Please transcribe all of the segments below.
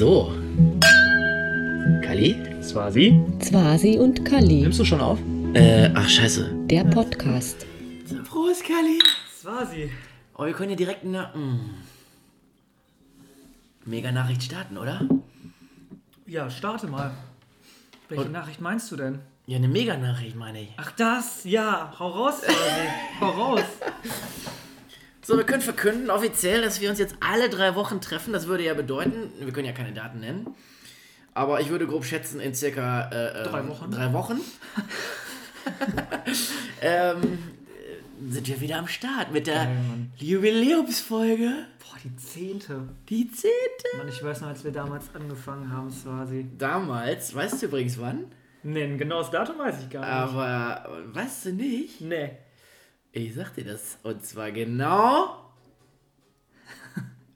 So. Kali? Swasi? Zwasi und Kali. Nimmst du schon auf? Äh, ach scheiße. Der Podcast. Prost, Kali. Swasi. Oh, wir können ja direkt eine mm, Mega-Nachricht starten, oder? Ja, starte mal. Welche Und- Nachricht meinst du denn? Ja, eine Mega-Nachricht, meine ich. Ach das, ja, hau raus, Swasi. hau raus. So, wir können verkünden offiziell, dass wir uns jetzt alle drei Wochen treffen. Das würde ja bedeuten, wir können ja keine Daten nennen. Aber ich würde grob schätzen, in circa äh, äh, Drei Wochen. Drei Wochen. ähm, äh, sind wir wieder am Start mit der Geil. Jubiläumsfolge. Boah, die zehnte. Die zehnte. Mann, ich weiß noch, als wir damals angefangen haben, Swasi. Damals, weißt du übrigens wann? Nee, ein genaues Datum weiß ich gar nicht. Aber weißt du nicht? Nee. Ich sag dir das. Und zwar genau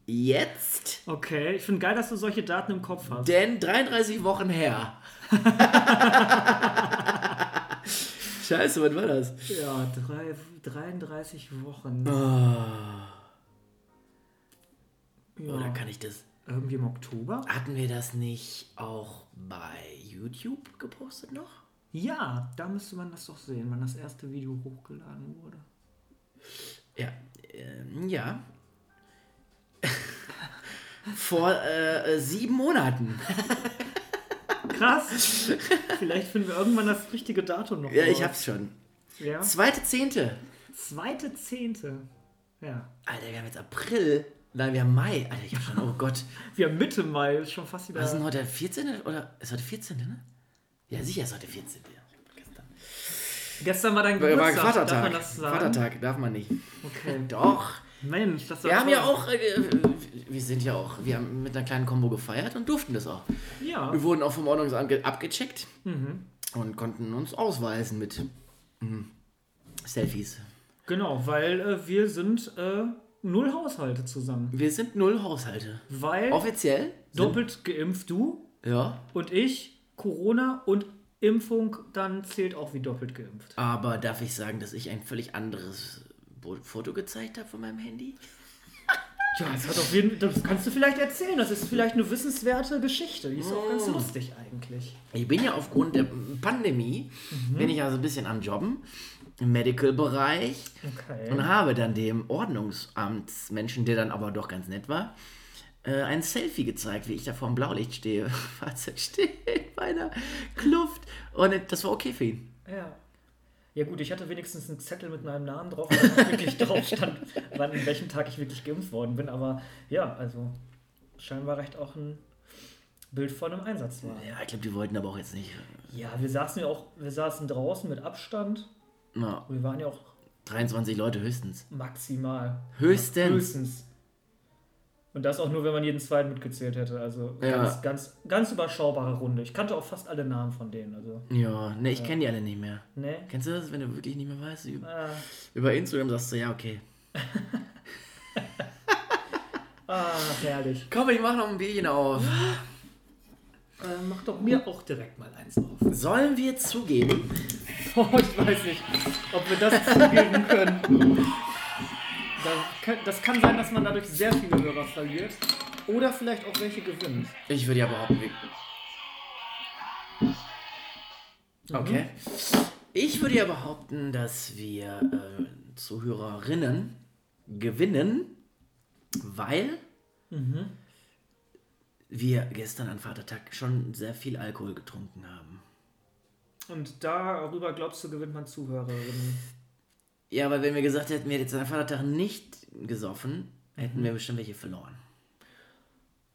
jetzt. Okay, ich finde geil, dass du solche Daten im Kopf hast. Denn 33 Wochen her. Scheiße, wann war das? Ja, drei, 33 Wochen. Oh, Ja. Oder kann ich das. Irgendwie im Oktober? Hatten wir das nicht auch bei YouTube gepostet noch? Ja, da müsste man das doch sehen, wann das erste Video hochgeladen wurde. Ja. Ähm, ja. Vor äh, sieben Monaten. Krass. Vielleicht finden wir irgendwann das richtige Datum noch. Ja, ich raus. hab's schon. Ja. Zweite Zehnte. Zweite Zehnte. Ja. Alter, wir haben jetzt April. Nein, wir haben Mai. Alter, ich hab schon, oh Gott. Wir haben Mitte Mai, ist schon fast wieder. Was ist denn heute? Der 14. oder? Ist heute 14. ne? Ja, sicher ist heute 14. Ja, gestern. Gestern war dein War Geburtstag. Darf Vatertag. man das sagen? Vatertag darf man nicht. Okay. Doch. Mensch, das war Wir haben toll. ja auch, äh, wir sind ja auch, wir haben mit einer kleinen Combo gefeiert und durften das auch. Ja. Wir wurden auch vom Ordnungsamt ge- abgecheckt Mhm. und konnten uns ausweisen mit mm, Selfies. Genau, weil äh, wir sind äh, null Haushalte zusammen. Wir sind null Haushalte. Weil Offiziell? Doppelt geimpft du ja. und ich, Corona und Impfung, dann zählt auch wie doppelt geimpft. Aber darf ich sagen, dass ich ein völlig anderes Foto gezeigt habe von meinem Handy? Ja, das hat auf jeden das kannst du vielleicht erzählen. Das ist vielleicht eine wissenswerte Geschichte. Die ist auch ganz lustig eigentlich. Ich bin ja aufgrund der Pandemie, bin ich also ein bisschen am Jobben im Medical-Bereich Okay. und habe dann dem Ordnungsamtsmenschen, der dann aber doch ganz nett war, äh, ein Selfie gezeigt, wie ich da vor dem Blaulicht stehe, Fahrzeug steht bei einer Kluft und das war okay für ihn. Ja. Ja gut, ich hatte wenigstens einen Zettel mit meinem Namen drauf, wo wirklich drauf stand, wann in welchem Tag ich wirklich geimpft worden bin. Aber ja, also scheinbar recht auch ein Bild von einem Einsatz war. Ja, ich glaube, die wollten aber auch jetzt nicht. Ja, wir saßen ja auch, wir saßen draußen mit Abstand. Na, Wir waren ja auch 23 Leute höchstens. maximal. Höchstens. Höchstens. Und das auch nur, wenn man jeden zweiten mitgezählt hätte. Also Ja. ganz, ganz, ganz überschaubare Runde. Ich kannte auch fast alle Namen von denen. Also, Ja, ne, ich kenne die alle nicht mehr. ne? Kennst du das, wenn du wirklich nicht mehr weißt? Über, Ah, über Instagram sagst du, ja, okay. ah, herrlich. Komm, ich mach noch ein Bierchen auf. Äh, mach doch mir auch direkt mal eins auf. Sollen wir zugeben, Oh, ich weiß nicht, ob wir das zugeben können. Das kann, sein, dass man dadurch sehr viele Hörer verliert. Oder vielleicht auch welche gewinnt. ich würde ja behaupten, wir, Okay. Ich würde ja behaupten, dass wir äh, Zuhörerinnen gewinnen, weil wir gestern an Vatertag schon sehr viel Alkohol getrunken haben. Und darüber glaubst du, gewinnt man Zuhörerinnen. Ja, weil wenn wir gesagt hätten, wir hätten an Vatertag nicht gesoffen, hätten wir bestimmt welche verloren.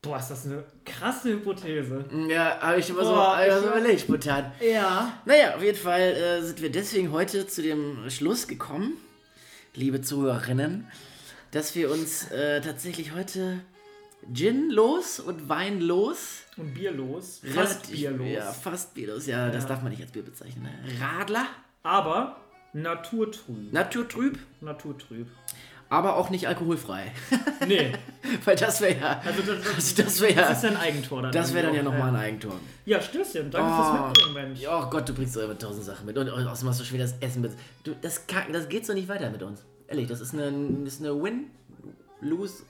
Boah, ist das eine krasse Hypothese. Ja, habe ich immer so, Boah, hab ich ich- so überlegt, spontan. Ja. Naja, auf jeden Fall äh, sind wir deswegen heute zu dem Schluss gekommen, liebe Zuhörerinnen, dass wir uns äh, tatsächlich heute Gin los und Wein los. Und bierlos. Fast relativ- bierlos. Ja, fast bierlos. Ja, das Ja. darf man nicht als Bier bezeichnen. Ne? Radler, Aber naturtrüb. naturtrüb, Naturtrüb. aber auch nicht alkoholfrei. Nee. Weil das wäre ja, Also das, Also das wär ja- das ist ja ein Eigentor. Dann das wäre dann ja nochmal ein Eigentor. Ja, Stößchen. Danke Oh, fürs Mitbringen, Mensch. ja, oh Gott, du bringst doch immer tausend Sachen mit. Und außerdem hast du schon wieder das Essen mit. Du, das, kann, das geht so nicht weiter mit uns. Ehrlich, das ist eine, das ist eine Win, Lose,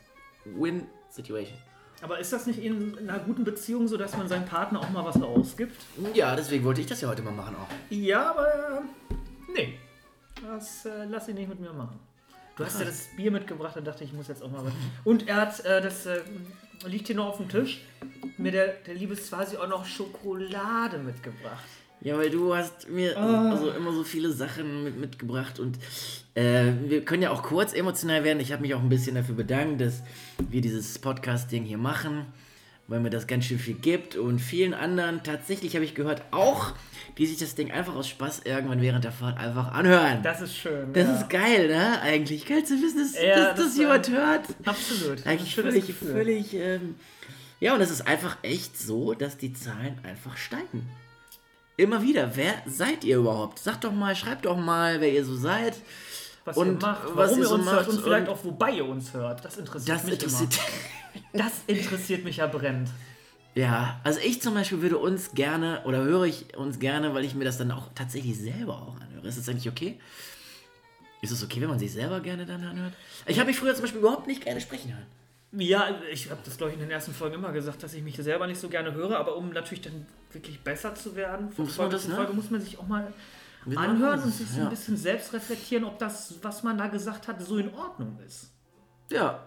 Win Situation. Aber ist das nicht in einer guten Beziehung so, dass man seinem Partner auch mal was ausgibt? Ja, deswegen wollte ich das ja heute mal machen auch. Ja, aber nee. Das äh, lass ich nicht mit mir machen. Du hast ja das Bier mitgebracht, da dachte ich, ich muss jetzt auch mal was. Und er hat, äh, das äh, liegt hier noch auf dem Tisch, mir der, der liebe Swasi auch noch Schokolade mitgebracht. Ja, weil du hast mir Ah. also immer so viele Sachen mit, mitgebracht und äh, wir können ja auch kurz emotional werden. Ich habe mich auch ein bisschen dafür bedankt, dass wir dieses Podcast-Ding hier machen, weil mir das ganz schön viel gibt und vielen anderen tatsächlich habe ich gehört auch, die sich das Ding einfach aus Spaß irgendwann während der Fahrt einfach anhören. Das, Das ist schön. ja. ist geil, ne? Eigentlich geil zu wissen, dass, Ja, dass das das jemand war- hört. Absolut. Das Eigentlich völlig, völlig, ähm, ja, und es ist einfach echt so, dass die Zahlen einfach steigen. Immer wieder. Wer seid ihr überhaupt? Sagt doch mal, schreibt doch mal, wer ihr so seid. Was ihr und macht, was warum ihr ihr so uns hört macht und vielleicht und- auch wobei ihr uns hört. Das interessiert Das mich interessiert. immer. Das interessiert mich ja brennend. Ja, also ich zum Beispiel würde uns gerne, oder höre ich uns gerne, weil ich mir das dann auch tatsächlich selber auch anhöre. Ist das eigentlich okay? Ist es okay, wenn man sich selber gerne dann anhört? Ich habe mich früher zum Beispiel überhaupt nicht gerne sprechen hören. Ja, ich habe das, glaube ich, in den ersten Folgen immer gesagt, dass ich mich selber nicht so gerne höre, aber um natürlich dann wirklich besser zu werden, von Muss Folge das, zu ne? Folge muss man sich auch mal Man anhören und sich so ein bisschen selbst reflektieren, ob das, was man da gesagt hat, so in Ordnung ist. Ja.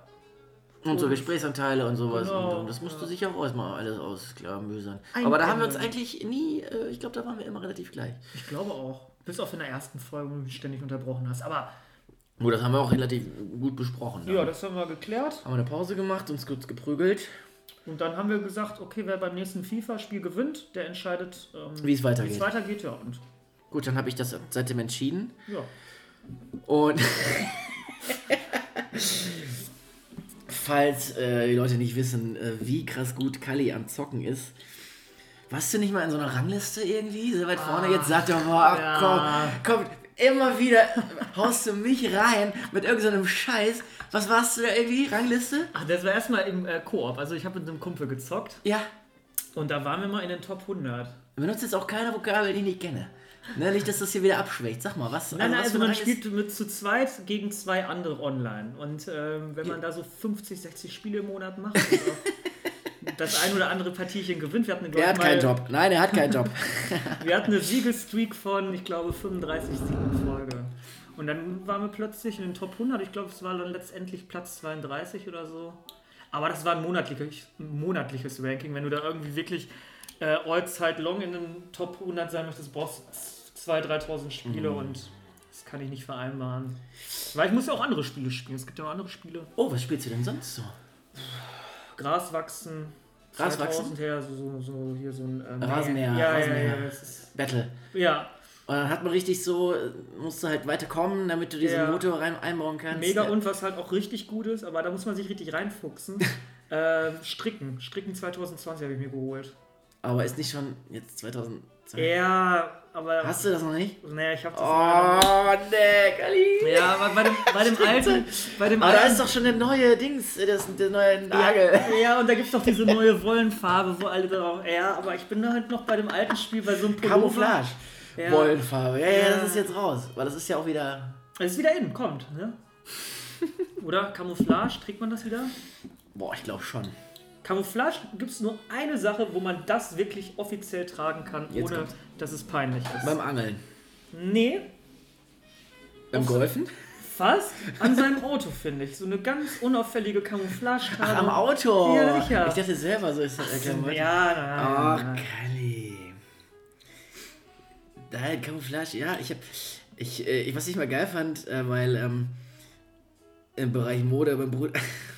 Und so Und- Gesprächsanteile und sowas. Genau, und, das musst du ja. sich auch erstmal alles ausklamüsern. Aber da haben wir uns eigentlich nie, äh, ich glaube, da waren wir immer relativ gleich. Ich glaube auch. Bis auf in der ersten Folge, wo du mich ständig unterbrochen hast. Aber Gut, das haben wir auch relativ gut besprochen. ja, das haben wir geklärt. haben wir eine Pause gemacht, uns kurz geprügelt, Und dann haben wir gesagt, okay, wer beim nächsten FIFA-Spiel gewinnt, der entscheidet, ähm, wie es wie weitergeht. es weitergeht. Ja, und Gut, dann habe ich das seitdem entschieden. ja. Und falls äh, die Leute nicht wissen, äh, wie krass gut Kali am Zocken ist, warst du nicht mal in so einer Rangliste irgendwie? So weit vorne jetzt sagt doch mal, ja. komm, komm, immer wieder haust du mich rein mit irgendeinem Scheiß. Was warst du da irgendwie? Rangliste? Ach, das war erstmal im äh, Koop. Also ich habe mit einem Kumpel gezockt Ja. und da waren wir mal in den Top 100. Benutzt jetzt auch keine Vokabel, die ich nicht kenne. Ne, nicht, dass das hier wieder abschwächt. Sag mal, was, Nein, nein, was also man spielt mit zu zweit gegen zwei andere online. Und ähm, wenn man da so 50, 60 Spiele im Monat macht, das ein oder andere Partiechen gewinnt. Wir hatten, Er hat mal, keinen Job. Nein, er hat keinen Job. Wir hatten eine Siegestreak von, ich glaube, 35 Siegen in Folge. Und dann waren wir plötzlich in den Top 100. Ich glaube, es war dann letztendlich Platz 32 oder so. Aber das war ein monatliches, ein monatliches Ranking. Wenn du da irgendwie wirklich äh, all-zeit long in den Top 100 sein möchtest, brauchst du 2.000, 3.000 Spiele Mhm. und das kann ich nicht vereinbaren. Weil ich muss ja auch andere Spiele spielen. Es gibt ja auch andere Spiele. Oh, was spielst du denn sonst so? Gras wachsen. Gras wachsen? 2000 her, so, so, so hier so ein ähm, Rasenmäher, Ja, Rasenmäher. ja, ja, Battle. ja, Und dann hat man richtig so, äh, musst du halt weiterkommen, damit du diesen Ja. Motor rein, einbauen kannst. Mega Ja. und was halt auch richtig gut ist, aber da muss man sich richtig reinfuchsen. ähm, Stricken. Stricken 2020 habe ich mir geholt. Aber ist nicht schon jetzt 2002? Ja, aber. Hast du das noch nicht? Naja, ich habe das. Oh, nee, Kali. Ja, aber bei dem, bei dem alten. Bei dem Aber da alten ist doch schon der neue Dings, äh, das, der neue Nagel. ja, ja, und da gibt es doch diese neue Wollenfarbe, wo alle drauf. Ja, aber ich bin da halt noch bei dem alten Spiel, bei so einem Pullover. Camouflage. Ja. Wollenfarbe. Ja, ja, Ja. das ist jetzt raus. Weil das ist ja auch wieder. Es ist wieder in, kommt, ne? Oder Camouflage, trägt man das wieder? Boah, ich glaube schon. Camouflage gibt es nur eine Sache, wo man das wirklich offiziell tragen kann, Jetzt ohne kommt's. dass es peinlich ist. Beim Angeln. nee, Beim Golfen? fast an seinem Auto, finde ich. So eine ganz unauffällige Camouflage. Ach, am Auto. Ja, sicher. Ich dachte selber, so ist das erklärt. Ja, nein, Ach, nein, nein. Kali. Nein, Camouflage, ja, ich hab. Ich, äh, was ich mal geil fand, äh, weil ähm, im Bereich Mode, mein Bruder,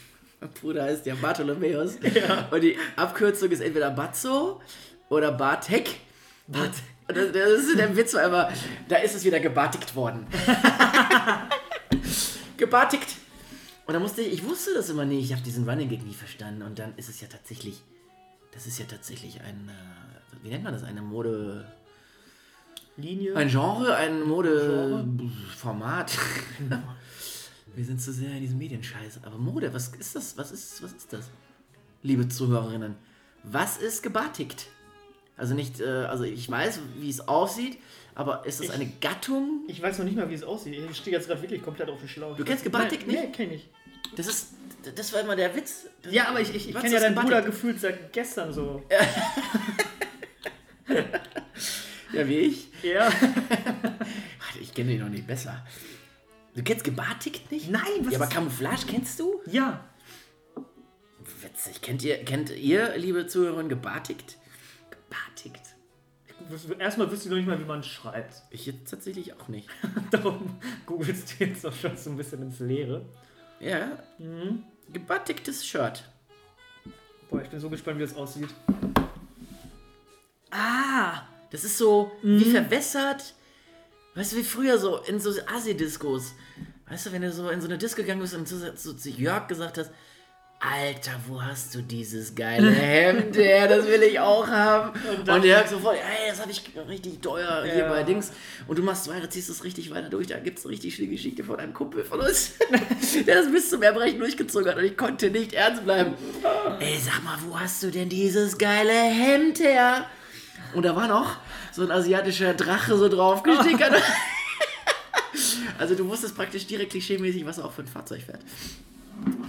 Bruder heißt ja Bartholomäus. Ja. Und die Abkürzung ist entweder Bazzo oder Bartek. Und das, das ist der Witz, aber da ist es wieder gebartigt worden. gebartigt. Und da musste ich, ich wusste das immer nie, ich habe diesen Running Gag nie verstanden. Und dann ist es ja tatsächlich, das ist ja tatsächlich ein, äh, wie nennt man das, eine Mode, Linie. ein Genre, ein Modeformat. Wir sind zu sehr in diesem Medienscheiß. Aber Mode, was ist das? Was ist, was ist das? Liebe Zuhörerinnen, was ist gebartigt? Also nicht, äh, also ich weiß, wie es aussieht, aber ist das Ich- eine Gattung? Ich weiß noch nicht mal, wie es aussieht. Ich stehe jetzt gerade wirklich komplett auf dem Schlauch. Du kennst Nein, nicht? Nee, kenn ich. Das ist, das war immer der Witz. Ja, aber ich, ich, ich kenne ja deinen Bruder Gebatik? gefühlt seit gestern so. Ja, wie ich. Ja. Ich kenne den noch nicht besser. Du kennst Gebartigt nicht? Nein, was Ja, aber Camouflage kennst du? Ja. Witzig. Kennt ihr, kennt ihr, liebe Zuhörerinnen, Gebartigt? Gebartigt. Erstmal wüsste ich noch nicht mal, wie man schreibt. Ich jetzt tatsächlich auch nicht. Darum googelst du jetzt auch schon so ein bisschen ins Leere. Ja. Mhm. Gebartigtes Shirt. Boah, ich bin so gespannt, wie das aussieht. Ah, das ist so wie verwässert. Weißt du, wie früher so in so Assi-Diskos. Weißt du, wenn du so in so eine Disco gegangen bist und so, so zu Jörg gesagt hast, Alter, wo hast du dieses geile Hemd her? Das will ich auch haben. Und, dann- Jörg sofort, ey, das habe ich richtig teuer hier Ja. bei Dings. Und du machst weiter, ziehst es richtig weiter durch. Da gibt es eine richtig schöne Geschichte von einem Kumpel von uns, der das bis zum Erbrechen durchgezogen hat. Und ich konnte nicht ernst bleiben. Ey, sag mal, wo hast du denn dieses geile Hemd her? Und da war noch so ein asiatischer Drache so drauf gestickert. also du wusstest praktisch direkt klischeemäßig, was er auch für ein Fahrzeug fährt.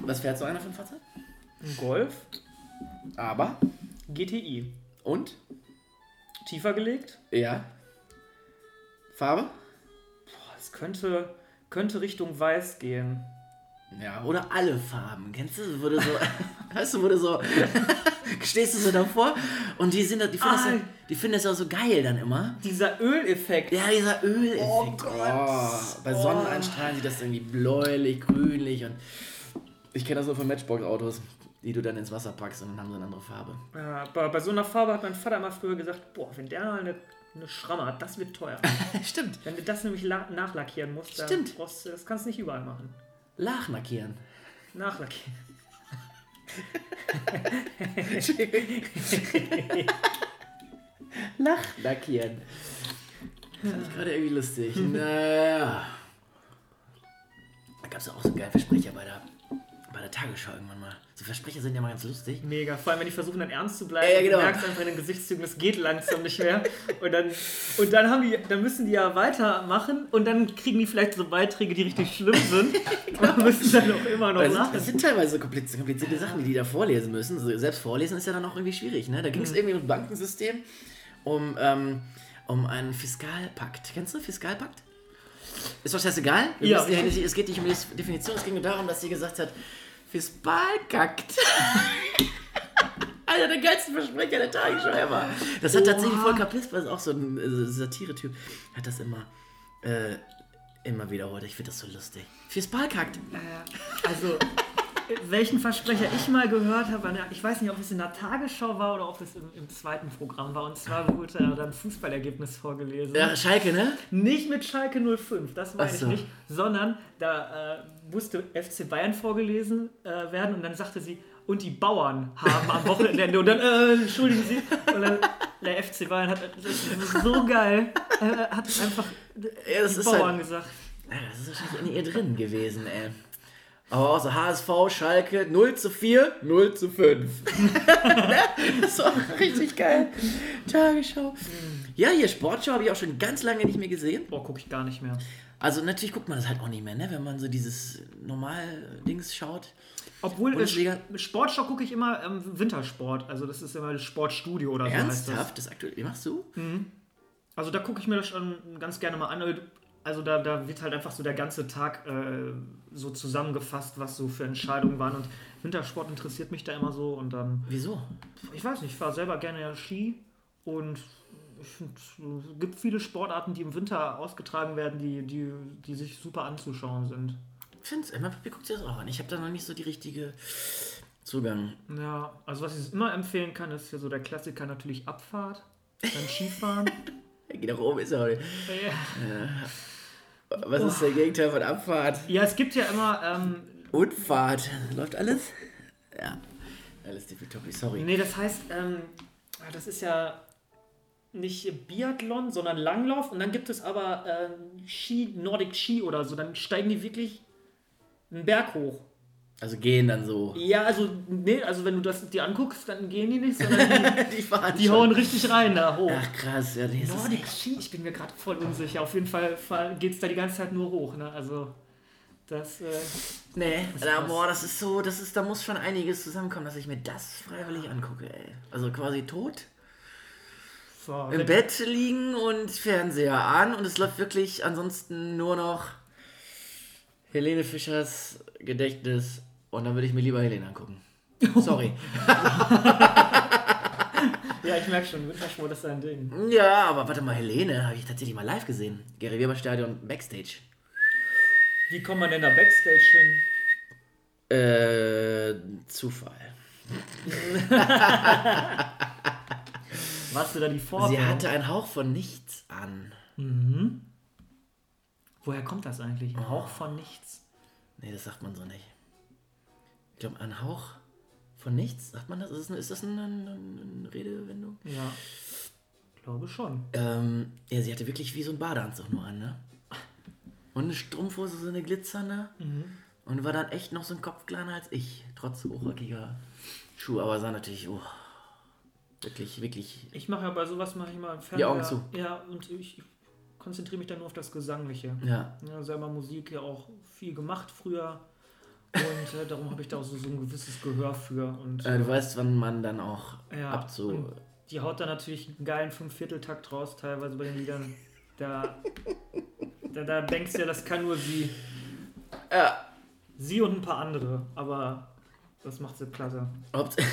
Was fährt so einer für ein Fahrzeug? Ein Golf, Aber. GTI. Und? Tiefer gelegt. Ja. Farbe? Boah, es könnte, könnte Richtung Weiß gehen. Ja, oder alle Farben. Kennst du, du so, weißt du, du so, stehst du so davor und die sind, die finden, das, Ah. ja- die finden das ja so geil dann immer. Dieser Öleffekt. Ja, dieser Öleffekt. Oh Gott. Oh, bei Sonneneinstrahlen sieht das irgendwie bläulich, grünlich und ich kenne das so von Matchbox-Autos, die du dann ins Wasser packst und dann haben sie eine andere Farbe. Ja, bei, bei so einer Farbe hat mein Vater mal früher gesagt, boah, wenn der mal eine, eine Schramme hat, das wird teuer. Stimmt. wenn du das nämlich la nachlackieren musst, dann Stimmt. brauchst du, das kannst du nicht überall machen. Lachnackieren. Nachlackieren. Lachnackieren. Fand ich gerade irgendwie lustig. Naja. Da gab es auch so einen geilen Versprecher bei der, der Tagesschau irgendwann mal. So Versprecher sind ja mal ganz lustig. Mega, vor allem wenn die versuchen dann ernst zu bleiben, Ja, ja, genau. du merkst einfach in den Gesichtszügen, es geht langsam nicht mehr. Und dann, und dann haben die, dann müssen die ja weitermachen und dann kriegen die vielleicht so Beiträge, die richtig schlimm sind und müssen dann auch immer noch Das sind, lachen. das sind teilweise so komplizierte, komplizierte Sachen, die die da vorlesen müssen. So, selbst vorlesen ist ja dann auch irgendwie schwierig. Ne? Da ging es Mhm. irgendwie um das Bankensystem, um, ähm, um einen Fiskalpakt. Kennst du Fiskalpakt? Ist doch scheißegal. Wir Ja. müssen ja. Es geht nicht um die Definition, es ging nur darum, dass sie gesagt hat, Fiskalkackt. Einer der geilsten Versprecher der Tagesschau ever. Das hat tatsächlich Volker Pispers, ist auch so ein äh, Satire-Typ, hat das immer, äh, immer wiederholt. Ich finde das so lustig. Fiskalkackt. Äh, Also, welchen Versprecher ich mal gehört habe, ich weiß nicht, ob es in der Tagesschau war oder ob es im, im zweiten Programm war. Und zwar wurde da dann Fußballergebnis vorgelesen. Ja, Schalke, ne? Nicht mit Schalke 05, das meine Ach ich so. nicht, sondern da äh, musste FC Bayern vorgelesen äh, werden und dann sagte sie, und die Bauern haben am Wochenende und dann, äh, entschuldigen Sie, und dann, der FC Bayern hat, so geil, er hat einfach Ja, die ist Bauern halt- gesagt. Ja, das ist wahrscheinlich in ihr drin gewesen, ey. Aber auch so HSV, Schalke 0 zu 4, 0 zu 5. das ist auch richtig geil. Tagesschau. Ja, hier Sportschau habe ich auch schon ganz lange nicht mehr gesehen. Boah, gucke ich gar nicht mehr. Also natürlich guckt man das halt auch nicht mehr, ne? wenn man so dieses Normal-Dings schaut. Obwohl, äh, Bundesliga. Sportschau gucke ich immer ähm, Wintersport, also das ist immer das Sportstudio oder so heißt das. Ernsthaft? Das aktuell, wie machst du? Also da gucke ich mir das schon ganz gerne mal an. Also da, da wird halt einfach so der ganze Tag äh, so zusammengefasst, was so für Entscheidungen waren. Und Wintersport interessiert mich da immer so. Und dann, Wieso? ich weiß nicht, ich fahre selber gerne ja Ski. Und ich finde, es gibt viele Sportarten, die im Winter ausgetragen werden, die, die, die sich super anzuschauen sind. Ich finde Emma Papi guckt sich das auch an. Ich habe da noch nicht so die richtige Zugang. Ja, also was ich immer empfehlen kann, ist hier so der Klassiker natürlich Abfahrt beim Skifahren. Geh nach oben, ist er heute. ja. Was ist der Gegenteil von Abfahrt? ja, es gibt ja immer ähm, Und Fahrt. Läuft alles? Ja. Alles tippitoppi, sorry. Nee, das heißt, ähm, ah, das ist ja nicht Biathlon, sondern Langlauf. Und dann gibt es aber ähm, Ski, Nordic Ski oder so. Dann steigen die wirklich einen Berg hoch. Also gehen dann so. Ja, also, nee, also wenn du das dir anguckst, dann gehen die nicht, sondern die, Die fahren die hauen richtig rein da hoch. Ach krass, ja, das ist Nordic Ski, ich bin mir gerade voll unsicher. Auf jeden Fall geht es da die ganze Zeit nur hoch. Ne? Also, Das, äh, Nee, Das da, boah, das ist so, das ist, da muss schon einiges zusammenkommen, dass ich mir das freiwillig angucke, ey. Also quasi tot, so, im Bett liegen und Fernseher an und es läuft wirklich ansonsten nur noch Helene Fischers Gedächtnis und dann würde ich mir lieber Helene angucken. Sorry. Ja, ich merke schon, Winterschmor ist dein Ding. ja, aber warte mal, Helene habe ich tatsächlich mal live gesehen. Gary Weber Stadion Backstage. Wie kommt man denn da Backstage hin? Äh, Zufall. Warst du da die Vorwahl? Sie hatte einen Hauch von nichts an. Woher kommt das eigentlich? Ein Hauch von nichts. Nee, das sagt man so nicht. Ich glaube, ein Hauch von nichts, sagt man das? Ist das, ist das eine, eine, Redewendung? Ja. Glaube schon. Ähm, ja, sie hatte wirklich wie so ein Badeanzug nur an, ne? Und eine Strumpfhose, so eine glitzernde. Und war dann echt noch so ein Kopf kleiner als ich, trotz hochrückiger Schuhe. Aber sah natürlich, oh, wirklich, wirklich. Ich mache ja bei sowas mache ich mal im Fernseher. Die Augen zu. Ja, und ich konzentriere mich dann nur auf das Gesangliche. Ja, Ja, selber Musik ja auch viel gemacht früher. Und äh, darum habe ich da auch so, so ein gewisses Gehör für. Und äh, du weißt, wann man dann auch Ja, abzu. die haut da natürlich einen geilen Fünfvierteltakt raus, teilweise bei den Liedern. Da, da, da denkst du ja, das kann nur sie. Ja. Sie und ein paar andere, aber das macht sie klasse. Ob-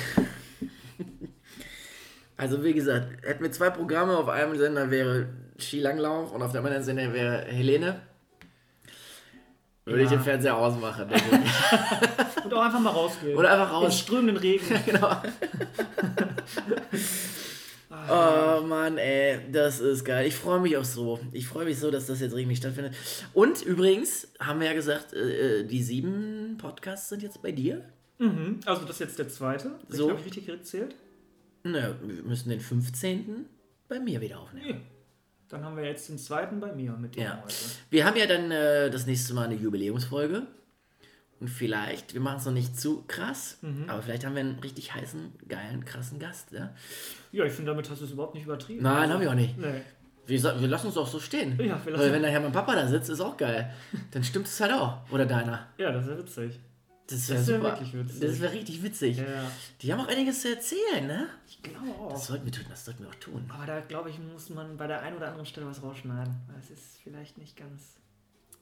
Also wie gesagt, hätten wir zwei Programme, auf einem Sender wäre Skilanglauf und auf dem anderen Sender wäre Helene. Würde ich Ja. den Fernseher ausmachen. ich. Und auch einfach mal rausgehen. Oder einfach raus. strömenden Regen. genau. Oh Mann, ey, das ist geil. Ich freue mich auch so. Ich freue mich so, dass das jetzt regelmäßig stattfindet. Und übrigens haben wir ja gesagt, äh, die sieben Podcasts sind jetzt bei dir. Mhm. Also das ist jetzt der zweite. Ich So. Habe ich richtig gezählt? Na, wir müssen den 15. bei mir wieder aufnehmen. Dann haben wir jetzt den zweiten bei mir mit dir Ja. heute. Wir haben ja dann äh, das nächste Mal eine Jubiläumsfolge. Und vielleicht, wir machen es noch nicht zu krass, Mhm. aber vielleicht haben wir einen richtig heißen, geilen, krassen Gast. Ja? Ja, ich finde, damit hast du es überhaupt nicht übertrieben. Nein, Also, habe ich auch nicht. Nee. Wir, wir lassen uns auch so stehen. Ja, wir Weil wenn nachher mein Papa da sitzt, ist auch geil. Dann stimmt es halt auch. Oder deiner. Ja, das ist ja witzig. Das wäre wär super. wirklich witzig. Das wäre richtig witzig. Ja, Die haben auch einiges zu erzählen, ne? ich glaube auch. Das sollten wir tun, das sollten wir auch tun. Aber da glaube ich, muss man bei der einen oder anderen Stelle was rausschneiden. Das ist vielleicht nicht ganz.